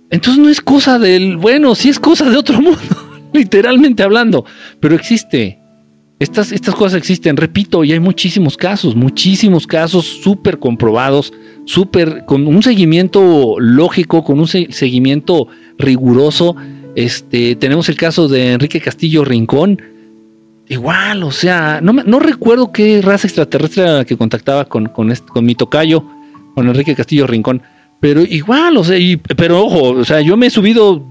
Entonces no es cosa del, bueno, sí es cosa de otro mundo, literalmente hablando, pero existe. Estas, estas cosas existen, repito, y hay muchísimos casos, muchísimos casos súper comprobados, súper, con un seguimiento lógico, con un seguimiento riguroso este, tenemos el caso de Enrique Castillo Rincón. Igual, o sea, no, no recuerdo qué raza extraterrestre que contactaba con, con, con mi tocayo, con Enrique Castillo Rincón. Pero igual, o sea, pero ojo, o sea, yo me he subido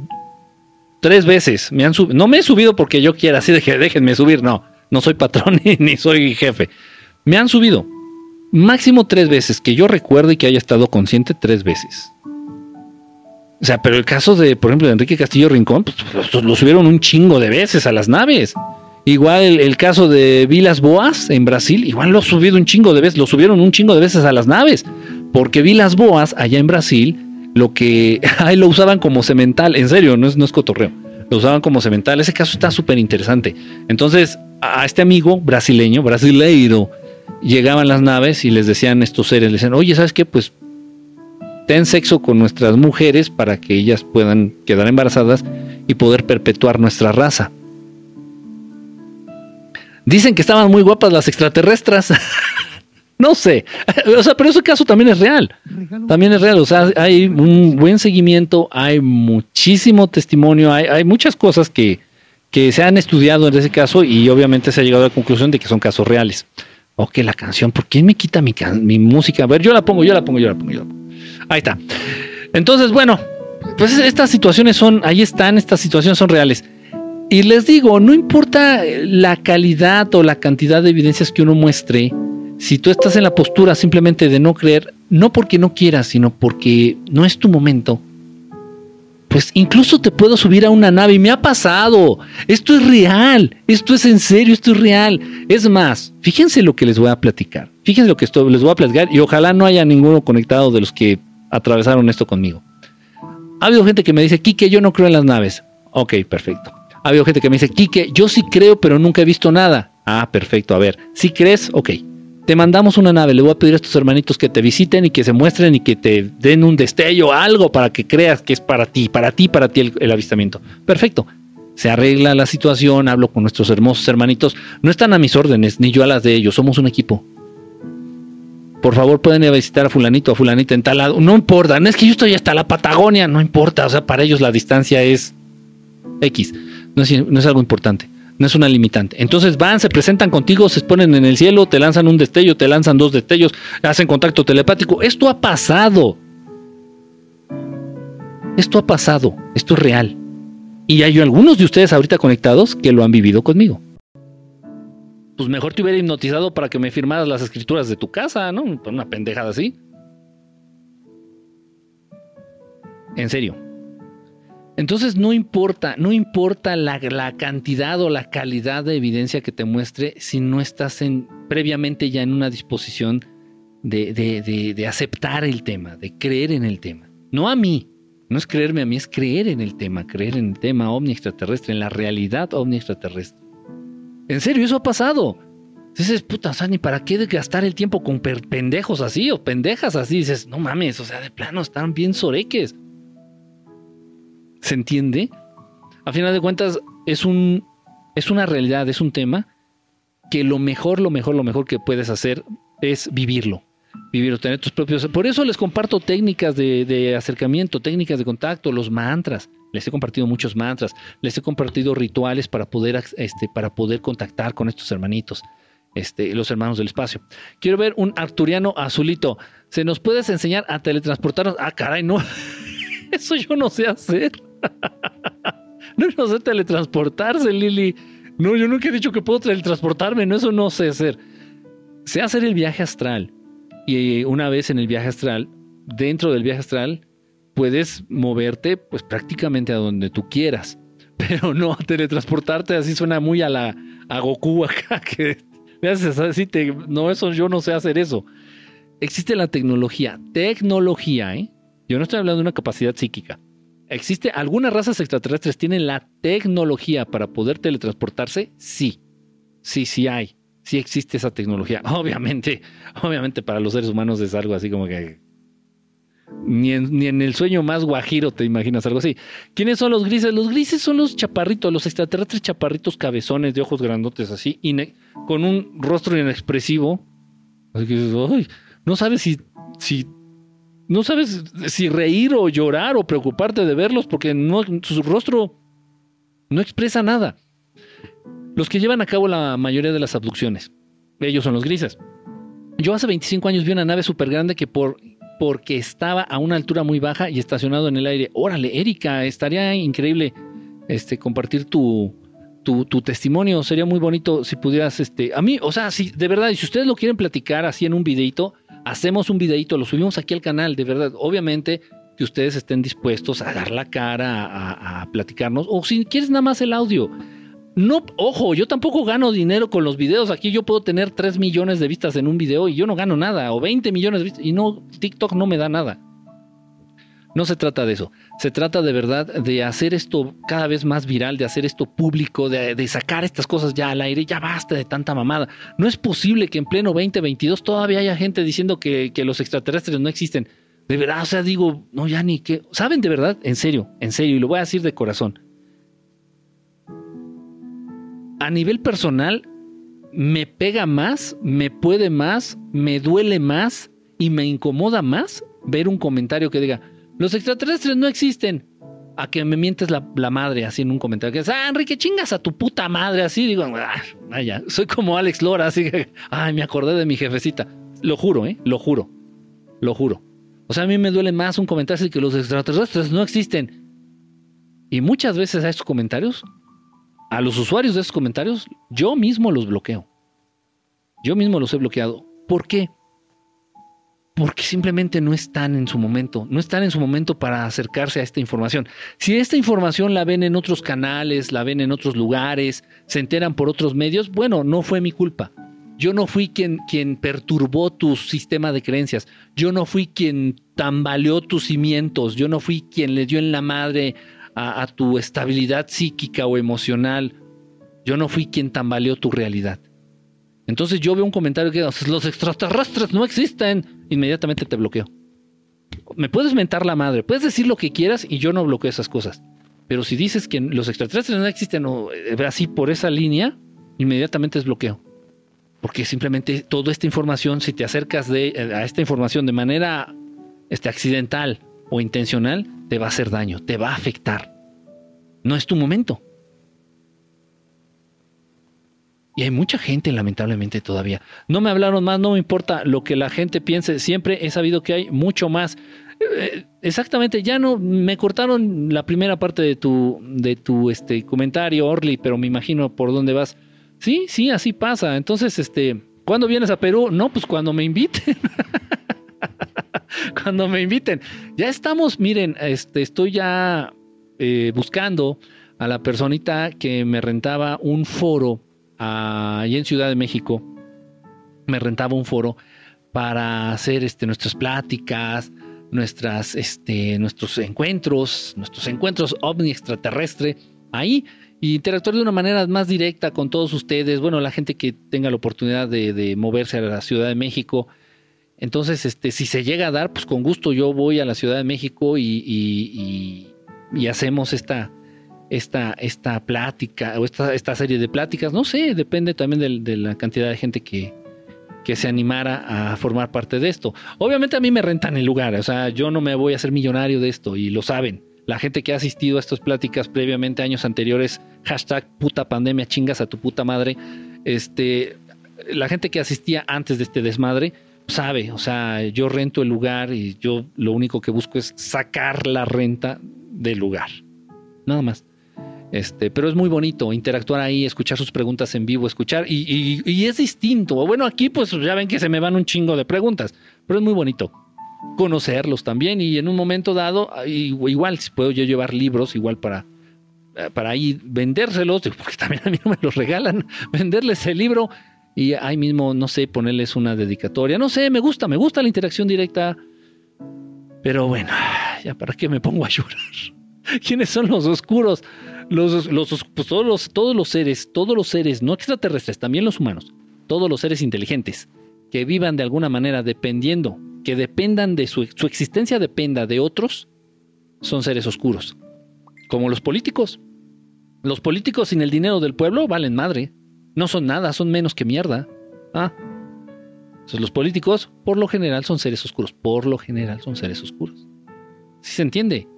tres veces. Me han no me he subido porque yo quiera, así de que déjenme subir, no. No soy patrón ni, soy jefe. Me han subido máximo tres veces, que yo recuerde que haya estado consciente tres veces. O sea, pero el caso de, por ejemplo, de Enrique Castillo Rincón, pues, pues lo subieron un chingo de veces a las naves. Igual el, caso de Vilas Boas en Brasil, igual lo subido un chingo de veces, lo subieron un chingo de veces a las naves. Porque Vilas Boas, allá en Brasil, lo que ahí lo usaban como cemental, en serio, no es, no es cotorreo, lo usaban como cemental. Ese caso está súper interesante. Entonces, a este amigo brasileño, brasileiro, llegaban las naves y les decían estos seres, le decían, oye, ¿sabes qué? Pues ten sexo con nuestras mujeres para que ellas puedan quedar embarazadas y poder perpetuar nuestra raza. Dicen que estaban muy guapas las extraterrestres. no sé. O sea, pero ese caso también es real. También es real. O sea, hay un buen seguimiento, hay muchísimo testimonio, hay, hay muchas cosas que, que se han estudiado en ese caso y obviamente se ha llegado a la conclusión de que son casos reales. Ok, la canción, ¿por qué me quita mi, mi música? A ver, yo la pongo, yo la pongo, yo la pongo, yo la pongo. Ahí está. Entonces, bueno, pues estas situaciones son, ahí están, estas situaciones son reales. Y les digo, no importa la calidad o la cantidad de evidencias que uno muestre, si tú estás en la postura simplemente de no creer, no porque no quieras, sino porque no es tu momento, pues incluso te puedo subir a una nave y me ha pasado. Esto es real, esto es en serio, esto es real. Es más, fíjense lo que les voy a platicar. Fíjense lo que esto, les voy a platicar y ojalá no haya ninguno conectado de los que atravesaron esto conmigo. Ha habido gente que me dice, Kike, yo no creo en las naves. Ok, perfecto. Ha habido gente que me dice, Kike, yo sí creo, pero nunca he visto nada. Ah, perfecto. A ver, si crees, ok te mandamos una nave, le voy a pedir a estos hermanitos que te visiten y que se muestren y que te den un destello, algo para que creas que es para ti, para ti, para ti el, avistamiento. Perfecto. Se arregla la situación, hablo con nuestros hermosos hermanitos. No están a mis órdenes, ni yo a las de ellos, somos un equipo. Por favor, pueden ir a visitar a fulanito, a fulanita en tal lado. No importa, no es que yo estoy hasta la Patagonia, no importa. O sea, para ellos la distancia es X. no es algo importante no es una limitante. Entonces van, se presentan contigo, se ponen en el cielo, te lanzan un destello, te lanzan dos destellos, hacen contacto telepático. Esto ha pasado. Esto ha pasado, esto es real. Y hay algunos de ustedes ahorita conectados que lo han vivido conmigo. Pues mejor te hubiera hipnotizado para que me firmaras las escrituras de tu casa, ¿no? Una pendejada así. En serio. Entonces no importa, no importa la, cantidad o la calidad de evidencia que te muestre si no estás en, previamente ya en una disposición de, de, aceptar el tema, de creer en el tema. No a mí, no es creerme a mí, es creer en el tema, creer en el tema ovni extraterrestre, en la realidad ovni extraterrestre. En serio, eso ha pasado. Dices, puta, o ni para qué gastar el tiempo con pendejos así o pendejas así. Dices, no mames, o sea, de plano están bien soreques. ¿Se entiende? A final de cuentas, es, un, es una realidad, es un tema que lo mejor, lo mejor, lo mejor que puedes hacer es vivirlo. Vivirlo, tener tus propios. Por eso les comparto técnicas de, acercamiento, técnicas de contacto, los mantras. Les he compartido muchos mantras, les he compartido rituales para poder, este, para poder contactar con estos hermanitos, este, los hermanos del espacio. Quiero ver un arturiano azulito. ¿Se nos puedes enseñar a teletransportarnos? Ah, caray, no. Eso yo no sé hacer. no, no sé teletransportarse, Lili. No, yo nunca he dicho que puedo teletransportarme, no, eso no sé hacer. Sé hacer el viaje astral. Y una vez en el viaje astral, dentro del viaje astral, puedes moverte pues prácticamente a donde tú quieras. Pero no teletransportarte, así suena muy a la a Goku acá, que así, te, no, eso yo no sé hacer eso. Existe la tecnología, tecnología, ¿eh? Yo no estoy hablando de una capacidad psíquica. ¿Existe algunas razas extraterrestres tienen la tecnología para poder teletransportarse? Sí. Sí, sí hay. Sí existe esa tecnología. Obviamente, obviamente para los seres humanos es algo así como que ni en, el sueño más guajiro te imaginas algo así. ¿Quiénes son los grises? Los grises son los chaparritos, los extraterrestres chaparritos cabezones de ojos grandotes así, con un rostro inexpresivo. Así que no sabes si, si no sabes si reír o llorar o preocuparte de verlos porque su rostro no expresa nada. Los que llevan a cabo la mayoría de las abducciones, ellos son los grises. Yo hace 25 años vi una nave súper grande que por, porque estaba a una altura muy baja y estacionado en el aire. Órale, Erika, estaría increíble este, compartir tu, tu, testimonio. Sería muy bonito si pudieras, este, a mí, o sea, si de verdad, si ustedes lo quieren platicar así en un videito, hacemos un videito, lo subimos aquí al canal, de verdad. Obviamente que ustedes estén dispuestos a dar la cara, a, platicarnos, o si quieres nada más el audio. No, ojo, yo tampoco gano dinero con los videos. Aquí yo puedo tener 3 millones de vistas en un video y yo no gano nada, o 20 millones de vistas, y no, TikTok no me da nada. No se trata de eso. Se trata de verdad de hacer esto cada vez más viral, de hacer esto público, de, sacar estas cosas ya al aire. Ya basta de tanta mamada. No es posible que en pleno 2022 todavía haya gente diciendo que, que los extraterrestres no existen. De verdad, o sea, digo, no, ya ni qué. ¿Saben de verdad? En serio, en serio, y lo voy a decir de corazón. A nivel personal, me pega más, me puede más, me duele más y me incomoda más ver un comentario que diga, los extraterrestres no existen. A que me mientes la, madre así en un comentario. Que es, ah, Enrique, chingas a tu puta madre. Así digo, ah, vaya, soy como Alex Lora, así que, ay, me acordé de mi jefecita. Lo juro, ¿eh? Lo juro. Lo juro. O sea, a mí me duele más un comentario así que los extraterrestres no existen. Y muchas veces a esos comentarios, a los usuarios de esos comentarios, yo mismo los bloqueo. Yo mismo los he bloqueado. ¿Por qué? Porque simplemente no están en su momento, no están en su momento para acercarse a esta información. Si esta información la ven en otros canales, la ven en otros lugares, se enteran por otros medios, bueno, no fue mi culpa. Yo no fui quien, quien perturbó tu sistema de creencias. Yo no fui quien tambaleó tus cimientos. Yo no fui quien le dio en la madre a, a tu estabilidad psíquica o emocional. Yo no fui quien tambaleó tu realidad. Entonces yo veo un comentario que los extraterrestres no existen, inmediatamente te bloqueo. Me puedes mentar la madre, puedes decir lo que quieras y yo no bloqueo esas cosas. Pero si dices que los extraterrestres no existen o eh, así por esa línea, inmediatamente es bloqueo. Porque simplemente toda esta información, si te acercas de, eh, a esta información de manera este, accidental o intencional, te va a hacer daño, te va a afectar. No es tu momento. Y hay mucha gente, lamentablemente, todavía. No me hablaron más, no me importa lo que la gente piense. Siempre he sabido que hay mucho más. Eh, exactamente, ya no me cortaron la primera parte de tu, de tu este, comentario, Orly, pero me imagino por dónde vas. Sí, sí, así pasa. Entonces, este, ¿cuándo vienes a Perú? No, pues cuando me inviten. cuando me inviten. Ya estamos, miren, este, estoy ya eh, buscando a la personita que me rentaba un foro allí en Ciudad de México, me rentaba un foro para hacer este, nuestras pláticas, nuestras, este, nuestros encuentros, nuestros encuentros ovni extraterrestre ahí y interactuar de una manera más directa con todos ustedes, bueno, la gente que tenga la oportunidad de, moverse a la Ciudad de México. Entonces, este, si se llega a dar, pues con gusto yo voy a la Ciudad de México y, y hacemos esta, esta, esta plática o esta, esta serie de pláticas, no sé, depende también de, la cantidad de gente que, que se animara a formar parte de esto. Obviamente a mí me rentan el lugar, o sea, yo no me voy a hacer millonario de esto y lo saben. La gente que ha asistido a estas pláticas previamente, años anteriores, hashtag puta pandemia, chingas a tu puta madre, este, la gente que asistía antes de este desmadre, sabe, o sea, yo rento el lugar y yo lo único que busco es sacar la renta del lugar. Nada más. Este, pero es muy bonito interactuar ahí, escuchar sus preguntas en vivo, escuchar, y, es distinto. Bueno, aquí pues ya ven que se me van un chingo de preguntas, pero es muy bonito conocerlos también y en un momento dado, igual si puedo yo llevar libros, igual para, para ahí vendérselos, porque también a mí no me los regalan, venderles el libro y ahí mismo, no sé, ponerles una dedicatoria, no sé, me gusta, me gusta la interacción directa, pero bueno, ya para qué me pongo a llorar. ¿Quiénes son los oscuros? Los, pues todos, los, todos los seres, todos los seres, no extraterrestres, también los humanos, todos los seres inteligentes, que vivan de alguna manera dependiendo, que dependan de su, su existencia dependa de otros, son seres oscuros. Como los políticos. Los políticos sin el dinero del pueblo valen madre. No son nada, son menos que mierda. Ah. Entonces, los políticos, por lo general, son seres oscuros. Por lo general, son seres oscuros. ¿Sí se entiende?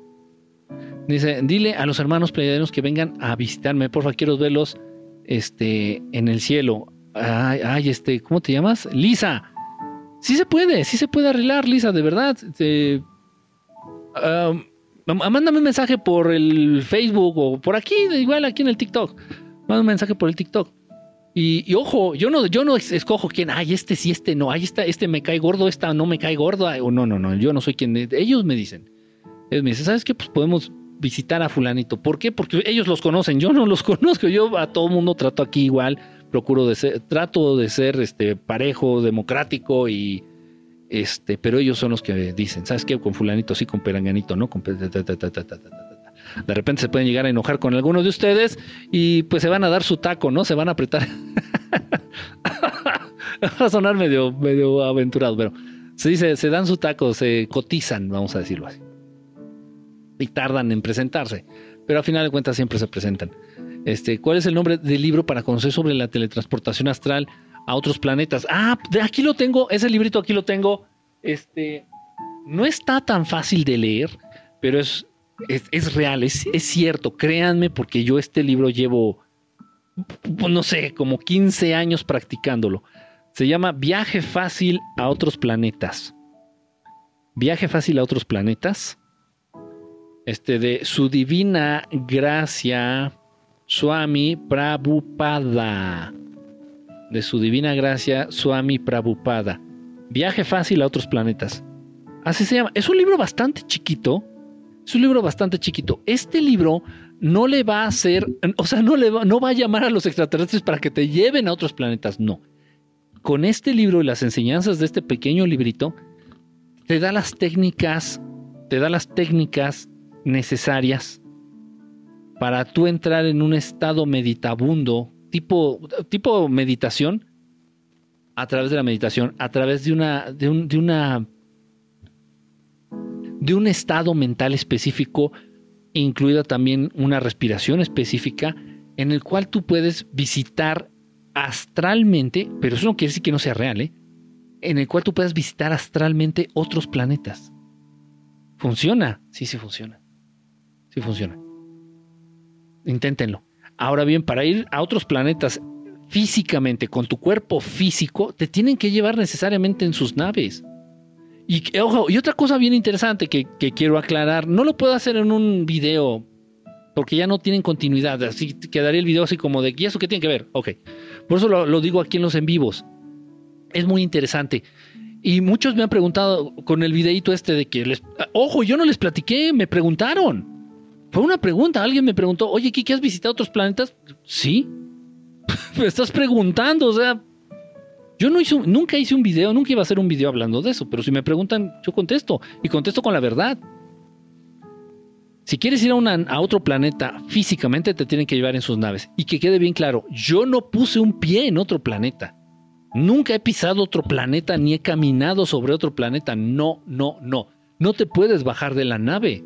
Dice, dile a los hermanos pleiadianos que vengan a visitarme, porfa, quiero verlos este, en el cielo. Ay, ay, este, ¿cómo te llamas? Lisa. Sí se puede, sí se puede arreglar, Lisa, de verdad. mándame un mensaje por el Facebook o por aquí, igual aquí en el TikTok. Mándame un mensaje por el TikTok. Y, ojo, yo no, yo no escojo quién, ay, este sí, este no, ay, este, este me cae gordo, esta no me cae gordo, o no, no, no, yo no soy quien, ellos me dicen. Ellos me dicen, ¿sabes qué? Pues podemos visitar a fulanito. ¿Por qué? Porque ellos los conocen, yo no los conozco, yo a todo mundo trato aquí igual, procuro de ser, trato de ser este parejo, democrático y este, pero ellos son los que dicen, ¿sabes qué? Con fulanito sí, con peranganito, ¿no? Con de repente se pueden llegar a enojar con algunos de ustedes y pues se van a dar su taco, ¿no? Se van a apretar. Va a sonar medio, medio aventurado, pero se dice, se dan su taco, se cotizan, vamos a decirlo así y tardan en presentarse, pero a final de cuentas siempre se presentan. Este, ¿Cuál es el nombre del libro para conocer sobre la teletransportación astral a otros planetas? Ah, aquí lo tengo, ese librito aquí lo tengo. Este, no está tan fácil de leer, pero es, es, real, es, es, cierto, créanme, porque yo este libro llevo, no sé, como 15 años practicándolo. Se llama Viaje fácil a otros planetas. Viaje fácil a otros planetas este, de su divina gracia, Swami Prabhupada. De su divina gracia, Swami Prabhupada. Viaje fácil a otros planetas. Así se llama. Es un libro bastante chiquito. Es un libro bastante chiquito. Este libro no le va a hacer, o sea, no, le va, no va a llamar a los extraterrestres para que te lleven a otros planetas. No. Con este libro y las enseñanzas de este pequeño librito, te da las técnicas, te da las técnicas necesarias para tú entrar en un estado meditabundo, tipo, tipo meditación, a través de la meditación, a través de una, de, un, de una, de un estado mental específico, incluida también una respiración específica, en el cual tú puedes visitar astralmente, pero eso no quiere decir que no sea real, ¿eh? en el cual tú puedes visitar astralmente otros planetas. ¿Funciona? Sí, sí funciona. Sí funciona. Inténtenlo. Ahora bien, para ir a otros planetas físicamente, con tu cuerpo físico, te tienen que llevar necesariamente en sus naves. Y, ojo, y otra cosa bien interesante que, quiero aclarar, no lo puedo hacer en un video, porque ya no tienen continuidad, así quedaría el video así como de, ¿y eso qué tiene que ver? Ok, por eso lo, lo digo aquí en los en vivos. Es muy interesante. Y muchos me han preguntado con el videito este de que les... Ojo, yo no les platiqué, me preguntaron. Fue una pregunta, alguien me preguntó, oye, Kiki, ¿has visitado otros planetas? Sí. me estás preguntando, o sea... Yo no hice, nunca hice un video, nunca iba a hacer un video hablando de eso, pero si me preguntan, yo contesto. Y contesto con la verdad. Si quieres ir a, a otro planeta, físicamente te tienen que llevar en sus naves. Y que quede bien claro, yo no puse un pie en otro planeta. Nunca he pisado otro planeta ni he caminado sobre otro planeta. No, no, no. No te puedes bajar de la nave.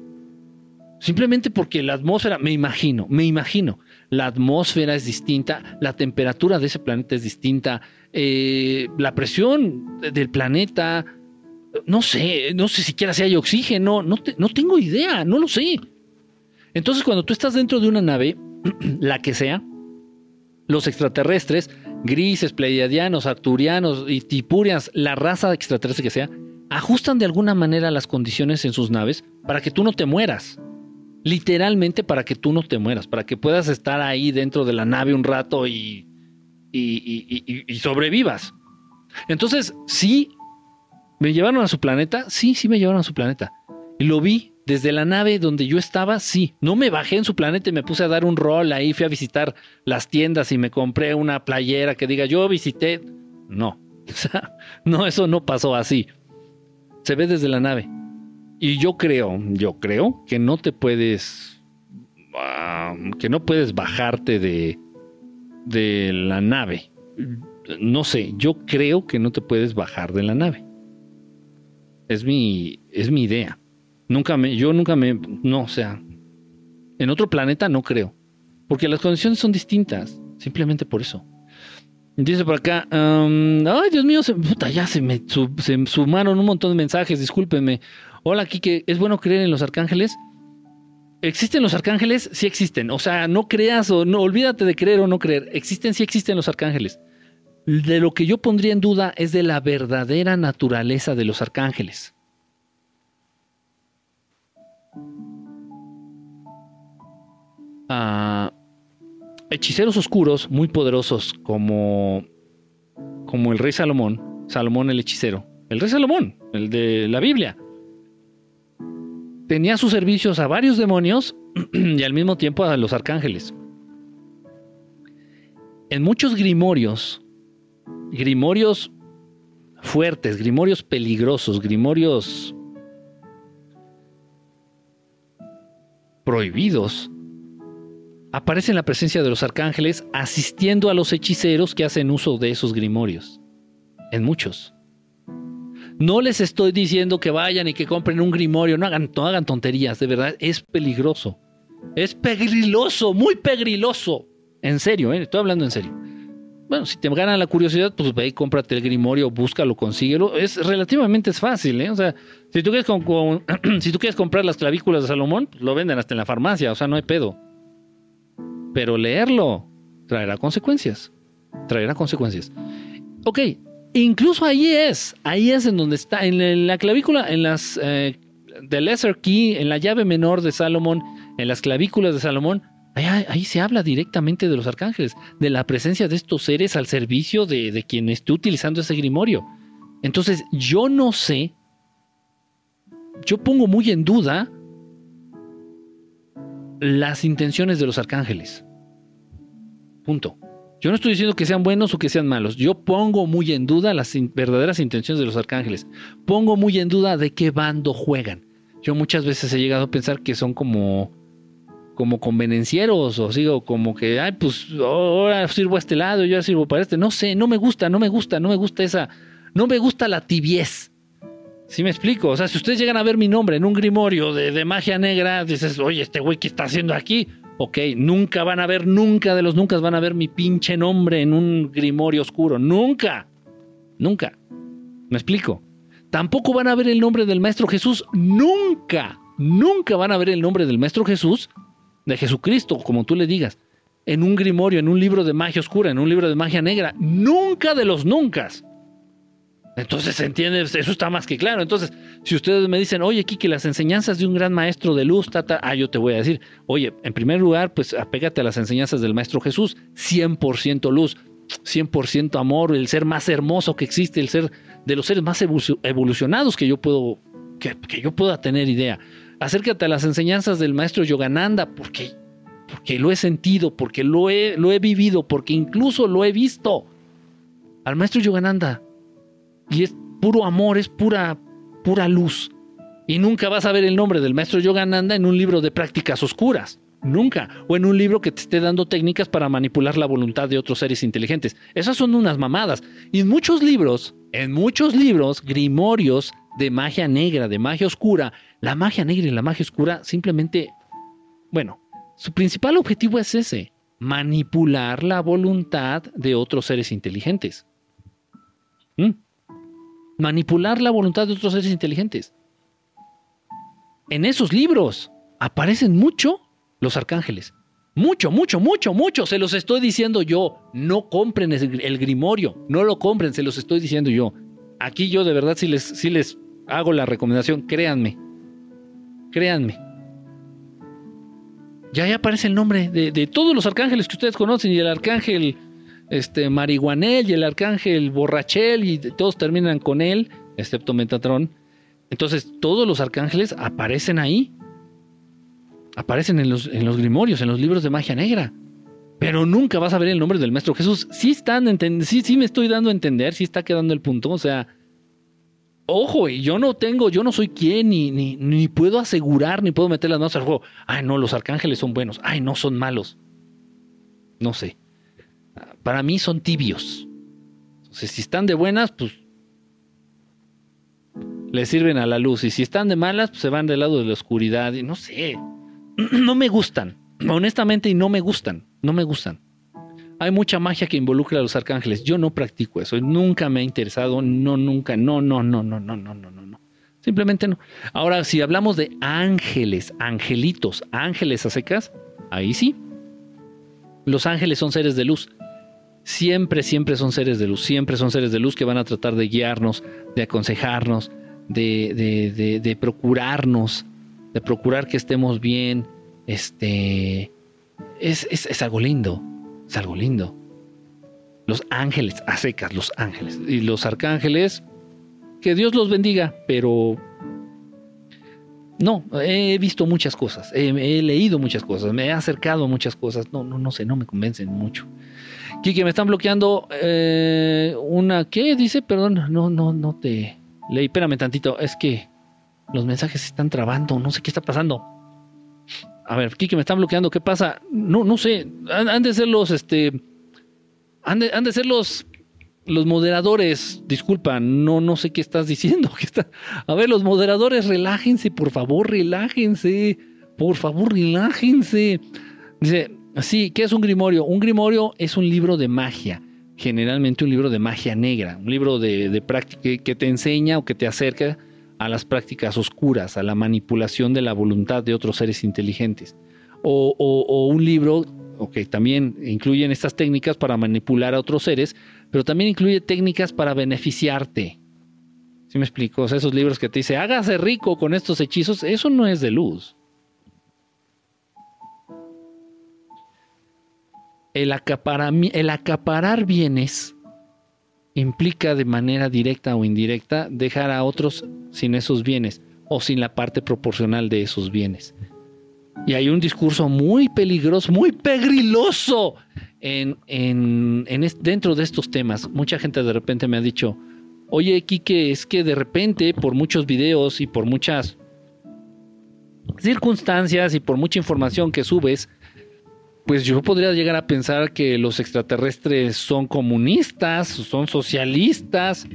Simplemente porque la atmósfera, me imagino, me imagino, la atmósfera es distinta, la temperatura de ese planeta es distinta, eh, la presión del planeta, no sé, no sé siquiera si hay oxígeno, no, no tengo idea, no lo sé. Entonces cuando tú estás dentro de una nave, la que sea, los extraterrestres, grises, pleiadianos, arturianos y tipurias, la raza extraterrestre que sea, ajustan de alguna manera las condiciones en sus naves para que tú no te mueras. Literalmente para que tú no te mueras, para que puedas estar ahí dentro de la nave un rato y, y, y sobrevivas. Entonces, sí, me llevaron a su planeta, sí, sí me llevaron a su planeta. Y lo vi desde la nave donde yo estaba, sí. No me bajé en su planeta y me puse a dar un rol ahí, fui a visitar las tiendas y me compré una playera que diga yo visité. No, no, eso no pasó así. Se ve desde la nave. Y yo creo, yo creo que no te puedes, que no puedes bajarte de, de la nave. No sé, yo creo que no te puedes bajar de la nave. Es mi, es mi idea. Nunca me, yo nunca me, no, o sea, en otro planeta no creo, porque las condiciones son distintas, simplemente por eso. Dice por acá, ay Dios mío, puta, ya se me, se sumaron un montón de mensajes, discúlpenme. Hola Kike, ¿es bueno creer en los arcángeles? ¿Existen los arcángeles? Sí existen. O sea, no creas o no, olvídate de creer o no creer. Existen, sí existen los arcángeles. De lo que yo pondría en duda es de la verdadera naturaleza de los arcángeles. Hechiceros oscuros muy poderosos como, como el rey Salomón, Salomón el hechicero, el rey Salomón, el de la Biblia, tenía sus servicios a varios demonios y al mismo tiempo a los arcángeles. En muchos grimorios, grimorios fuertes, grimorios peligrosos, grimorios prohibidos, aparece en la presencia de los arcángeles asistiendo a los hechiceros que hacen uso de esos grimorios. En muchos. No les estoy diciendo que vayan y que compren un grimorio, no hagan, no hagan tonterías, de verdad, es peligroso. Es pegriloso, muy pegriloso. En serio, ¿eh? estoy hablando en serio. Bueno, si te gana la curiosidad, pues ve y cómprate el grimorio, búscalo, consíguelo. Es relativamente fácil, ¿eh? O sea, si tú quieres, si tú quieres comprar las clavículas de Salomón, pues lo venden hasta en la farmacia, o sea, no hay pedo. Pero leerlo traerá consecuencias. Traerá consecuencias. Ok, incluso ahí es, ahí es en donde está, en la clavícula, en las eh, de Lesser Key, en la llave menor de Salomón, en las clavículas de Salomón, Ahí, se habla directamente de los arcángeles, de la presencia de estos seres al servicio de, quien esté utilizando ese grimorio. Entonces, yo no sé, yo pongo muy en duda las intenciones de los arcángeles. Punto. Yo no estoy diciendo que sean buenos o que sean malos. Yo pongo muy en duda las verdaderas intenciones de los arcángeles. Pongo muy en duda de qué bando juegan. Yo muchas veces he llegado a pensar que son como como convenencieros o sigo como que, ay, pues ahora sirvo a este lado, yo ahora sirvo para este. No sé, no me gusta, no me gusta, no me gusta esa, no me gusta la tibiez. ¿Sí me explico? O sea, si ustedes llegan a ver mi nombre en un grimorio de, de magia negra, dices, oye, este güey, ¿qué está haciendo aquí? Ok, nunca van a ver, nunca de los nunca van a ver mi pinche nombre en un grimorio oscuro. Nunca. Nunca. ¿Me explico? Tampoco van a ver el nombre del Maestro Jesús. Nunca. Nunca van a ver el nombre del Maestro Jesús, de Jesucristo, como tú le digas, en un grimorio, en un libro de magia oscura, en un libro de magia negra. Nunca de los nunca. Entonces, ¿se entiende? Eso está más que claro. Entonces, si ustedes me dicen, oye, Kiki, las enseñanzas de un gran maestro de luz, tata, ah, yo te voy a decir, oye, en primer lugar, pues apégate a las enseñanzas del maestro Jesús, 100% luz, 100% amor, el ser más hermoso que existe, el ser de los seres más evolucionados que yo puedo, que, yo pueda tener idea. Acércate a las enseñanzas del maestro Yogananda, porque, porque lo he sentido, porque lo he, lo he vivido, porque incluso lo he visto. Al maestro Yogananda, y es puro amor, es pura, pura luz. Y nunca vas a ver el nombre del maestro Yogananda en un libro de prácticas oscuras. Nunca. O en un libro que te esté dando técnicas para manipular la voluntad de otros seres inteligentes. Esas son unas mamadas. Y en muchos libros, en muchos libros, grimorios de magia negra, de magia oscura, la magia negra y la magia oscura simplemente, bueno, su principal objetivo es ese, manipular la voluntad de otros seres inteligentes. Manipular la voluntad de otros seres inteligentes. En esos libros aparecen mucho los arcángeles. Mucho, mucho, mucho, mucho. Se los estoy diciendo yo. No compren el grimorio. No lo compren, se los estoy diciendo yo. Aquí yo de verdad si les, les hago la recomendación. Créanme. Créanme. Ya, ya aparece el nombre de, de todos los arcángeles que ustedes conocen y el arcángel este, Marihuanel y el arcángel Borrachel y todos terminan con él, excepto Metatron. Entonces todos los arcángeles aparecen ahí. Aparecen en los, en los grimorios, en los libros de magia negra. Pero nunca vas a ver el nombre del Maestro Jesús. Sí están, sí, sí me estoy dando a entender, sí está quedando el punto. O sea, ojo, yo no tengo, yo no soy quien, ni, ni, ni puedo asegurar, ni puedo meter las manos al juego. Ay, no, los arcángeles son buenos. Ay, no, son malos. No sé para mí son tibios. Entonces, si están de buenas, pues le sirven a la luz. Y si están de malas, pues se van del lado de la oscuridad. Y no sé, no me gustan. Honestamente, y no me gustan. No me gustan. Hay mucha magia que involucra a los arcángeles. Yo no practico eso. Nunca me ha interesado. No, nunca. No, no, no, no, no, no, no, no. Simplemente no. Ahora, si hablamos de ángeles, angelitos, ángeles a secas, ahí sí. Los ángeles son seres de luz siempre, siempre son seres de luz, siempre son seres de luz que van a tratar de guiarnos, de aconsejarnos, de, de, procurarnos, de procurar que estemos bien. Este es, es, algo lindo, es algo lindo. Los ángeles, a secas, los ángeles. Y los arcángeles, que Dios los bendiga, pero no, he visto muchas cosas, he, he, leído muchas cosas, me he acercado a muchas cosas, no, no, no sé, no me convencen mucho. Kike, me están bloqueando eh, una. ¿Qué dice? Perdón, no, no, no te leí. Espérame tantito. Es que los mensajes se están trabando. No sé qué está pasando. A ver, Kike, me están bloqueando. ¿Qué pasa? No, no sé. Han, de ser los, este. Han de, de, ser los. Los moderadores, disculpa, no, no sé qué estás diciendo. está? A ver, los moderadores, relájense, por favor, relájense. Por favor, relájense. Dice, Sí, ¿qué es un grimorio? Un grimorio es un libro de magia, generalmente un libro de magia negra, un libro de, práctica que te enseña o que te acerca a las prácticas oscuras, a la manipulación de la voluntad de otros seres inteligentes. O, un libro que también incluyen estas técnicas para manipular a otros seres, pero también incluye técnicas para beneficiarte. ¿Sí me explico? O sea, esos libros que te dice, hágase rico con estos hechizos, eso no es de luz. El, acaparar bienes implica de manera directa o indirecta dejar a otros sin esos bienes o sin la parte proporcional de esos bienes. Y hay un discurso muy peligroso, muy pegriloso en, dentro de estos temas. Mucha gente de repente me ha dicho, oye, Quique, es que de repente por muchos videos y por muchas circunstancias y por mucha información que subes, pues yo podría llegar a pensar que los extraterrestres son comunistas, son socialistas.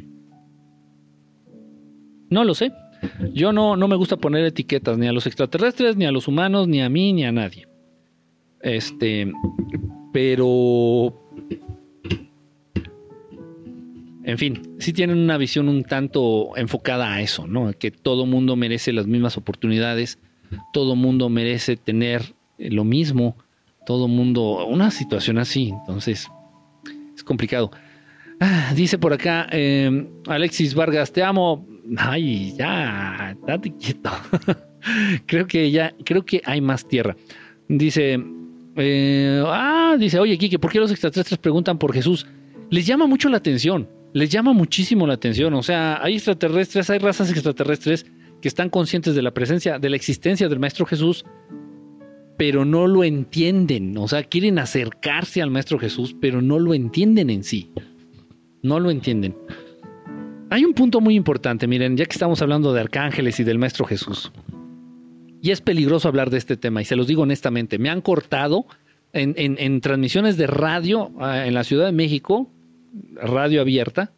No lo sé. Yo no, no me gusta poner etiquetas ni a los extraterrestres, ni a los humanos, ni a mí, ni a nadie. Este, pero... En fin, sí tienen una visión un tanto enfocada a eso, ¿no? Que todo mundo merece las mismas oportunidades, todo mundo merece tener lo mismo, todo mundo, una situación así, entonces es complicado. Ah, dice por acá eh, Alexis Vargas, te amo, Ay, ya, date quieto. creo que ya, creo que hay más tierra. Dice, eh, ah, dice, oye, Kike, ¿por qué los extraterrestres preguntan por Jesús? Les llama mucho la atención, les llama muchísimo la atención. O sea, hay extraterrestres, hay razas extraterrestres que están conscientes de la presencia, de la existencia del Maestro Jesús, pero no lo entienden. O sea, quieren acercarse al Maestro Jesús, pero no lo entienden en sí. No lo entienden. Hay un punto muy importante, miren, ya que estamos hablando de arcángeles y del Maestro Jesús. Y es peligroso hablar de este tema, y se los digo honestamente, me han cortado en, transmisiones de radio ah, en la Ciudad de México, radio abierta,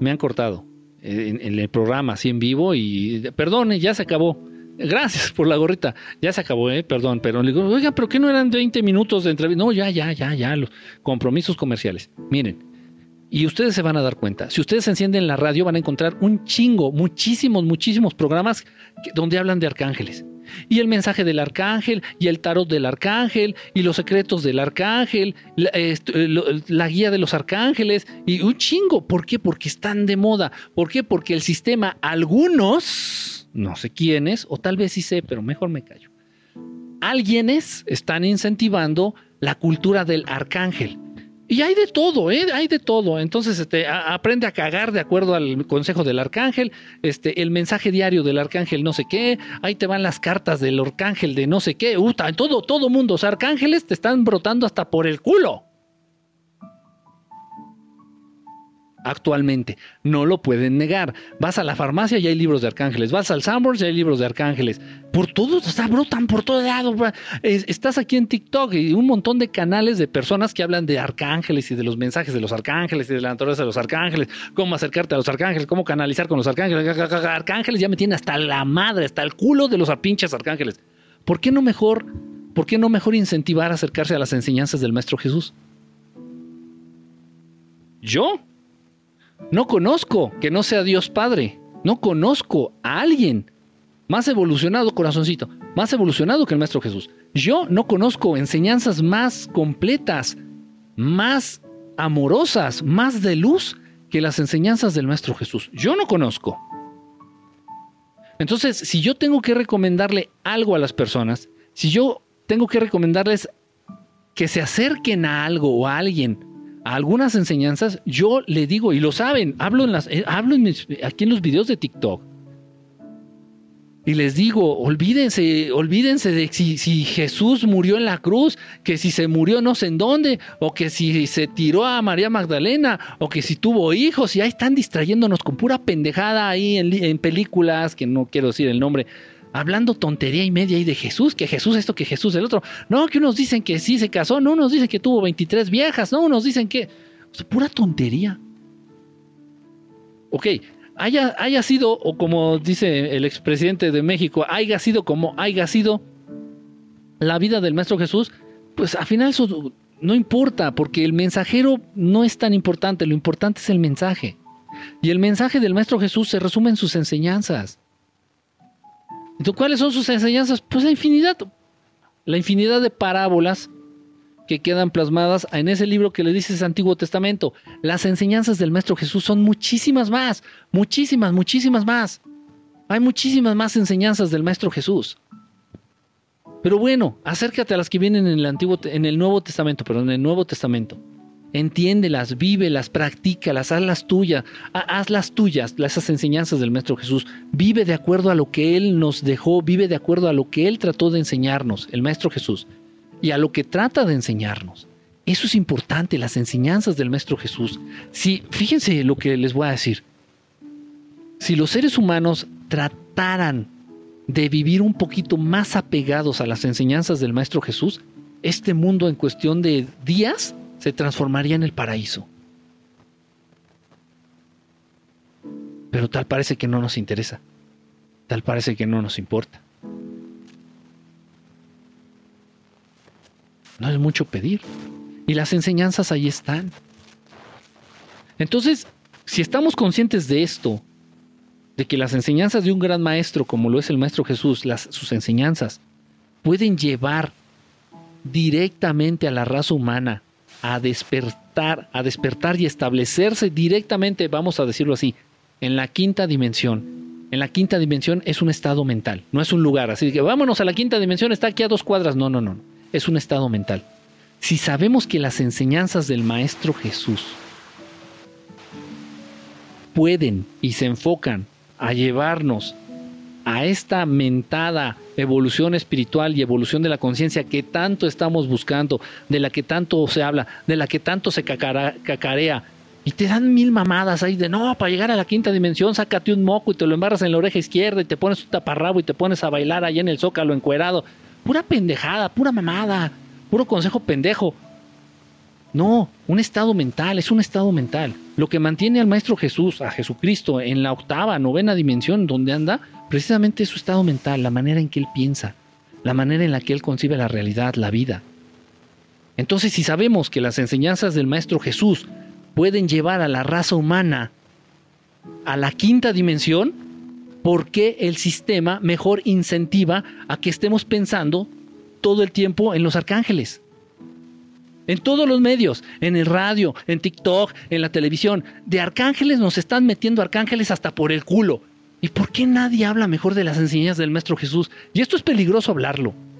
me han cortado en, el programa así en vivo y perdone, ya se acabó. Gracias por la gorrita. Ya se acabó, eh, perdón, pero le digo, oiga, pero ¿qué no eran 20 minutos de entrevista? No, ya, ya, ya, ya, los compromisos comerciales. Miren, y ustedes se van a dar cuenta. Si ustedes encienden la radio van a encontrar un chingo, muchísimos, muchísimos programas donde hablan de arcángeles. Y el mensaje del arcángel, y el tarot del arcángel, y los secretos del arcángel, la, la, guía de los arcángeles, y un chingo. ¿Por qué? Porque están de moda. ¿Por qué? Porque el sistema, algunos, no sé quiénes, o tal vez sí sé, pero mejor me callo. Alguienes están incentivando la cultura del arcángel. Y hay de todo, ¿eh? Hay de todo. Entonces, este, aprende a cagar de acuerdo al consejo del arcángel, este, el mensaje diario del arcángel no sé qué, ahí te van las cartas del arcángel de no sé qué, Uta, todo, todo mundo, o sea, arcángeles te están brotando hasta por el culo. Actualmente. No lo pueden negar. Vas a la farmacia y hay libros de arcángeles. Vas al Sanborns y hay libros de arcángeles. Por todos, o sea, brotan por todo lado. Estás aquí en TikTok y un montón de canales de personas que hablan de arcángeles y de los mensajes de los arcángeles y de la naturaleza de los arcángeles, cómo acercarte a los arcángeles, cómo canalizar con los arcángeles. Arcángeles ya me tienen hasta la madre, hasta el culo de los pinches arcángeles. ¿Por qué no mejor, por qué no mejor incentivar a acercarse a las enseñanzas del Maestro Jesús? Yo no conozco que no sea Dios Padre. No conozco a alguien más evolucionado, corazoncito, más evolucionado que el Maestro Jesús. Yo no conozco enseñanzas más completas, más amorosas, más de luz que las enseñanzas del Maestro Jesús. Yo no conozco. Entonces, si yo tengo que recomendarle algo a las personas, si yo tengo que recomendarles que se acerquen a algo o a alguien algunas enseñanzas, yo le digo, y lo saben, hablo, en las, eh, hablo aquí en los videos de TikTok. Y les digo, olvídense, olvídense de si, si, Jesús murió en la cruz, que si se murió no sé en dónde, o que si se tiró a María Magdalena, o que si tuvo hijos, y ahí están distrayéndonos con pura pendejada ahí en, en películas, que no quiero decir el nombre, hablando tontería y media ahí de Jesús, que Jesús esto, que Jesús el otro. No, que unos dicen que sí se casó, no, unos dicen que tuvo 23 viejas, no, unos dicen que... Pura tontería. Ok, haya, haya sido, o como dice el expresidente de México, haya sido como haya sido la vida del Maestro Jesús, pues al final eso no importa, porque el mensajero no es tan importante, lo importante es el mensaje. Y el mensaje del Maestro Jesús se resume en sus enseñanzas. ¿Cuáles son sus enseñanzas? Pues la infinidad, la infinidad de parábolas que quedan plasmadas en ese libro que le dices Antiguo Testamento. Las enseñanzas del Maestro Jesús son muchísimas más, muchísimas, muchísimas más. Hay muchísimas más enseñanzas del Maestro Jesús. Pero bueno, acércate a las que vienen en el Antiguo, en el Nuevo Testamento, perdón, en el Nuevo Testamento. Entiéndelas, vívelas, practícalas, hazlas tuyas, hazlas tuyas, esas enseñanzas del Maestro Jesús. Vive de acuerdo a lo que Él nos dejó, vive de acuerdo a lo que Él trató de enseñarnos, el Maestro Jesús, y a lo que trata de enseñarnos. Eso es importante, las enseñanzas del Maestro Jesús. Si, fíjense lo que les voy a decir. Si los seres humanos trataran de vivir un poquito más apegados a las enseñanzas del Maestro Jesús, este mundo en cuestión de días se transformaría en el paraíso. Pero tal parece que no nos interesa, tal parece que no nos importa. No es mucho pedir. Y las enseñanzas ahí están. Entonces, si estamos conscientes de esto, de que las enseñanzas de un gran maestro, como lo es el Maestro Jesús, las, sus enseñanzas, pueden llevar directamente a la raza humana a despertar, a despertar y establecerse directamente, vamos a decirlo así, en la quinta dimensión. En la quinta dimensión es un estado mental, no es un lugar. Así que vámonos a la quinta dimensión, está aquí a dos cuadras. No, no, no. Es un estado mental. Si sabemos que las enseñanzas del Maestro Jesús pueden y se enfocan a llevarnos a esta mentada evolución espiritual y evolución de la conciencia que tanto estamos buscando, de la que tanto se habla, de la que tanto se cacarea, y te dan mil mamadas ahí de no, para llegar a la quinta dimensión, sácate un moco y te lo embarras en la oreja izquierda y te pones un taparrabo y te pones a bailar ahí en el zócalo encuerado. Pura pendejada, pura mamada, puro consejo pendejo. No, un estado mental, es un estado mental. Lo que mantiene al Maestro Jesús, a Jesucristo, en la octava, novena dimensión donde anda, precisamente su estado mental, la manera en que él piensa, la manera en la que él concibe la realidad, la vida. Entonces, si sabemos que las enseñanzas del Maestro Jesús pueden llevar a la raza humana a la quinta dimensión, ¿por qué el sistema mejor incentiva a que estemos pensando todo el tiempo en los arcángeles? En todos los medios, en el radio, en TikTok, en la televisión, de arcángeles nos están metiendo arcángeles hasta por el culo. ¿Y por qué nadie habla mejor de las enseñanzas del Maestro Jesús? Y esto es peligroso hablarlo.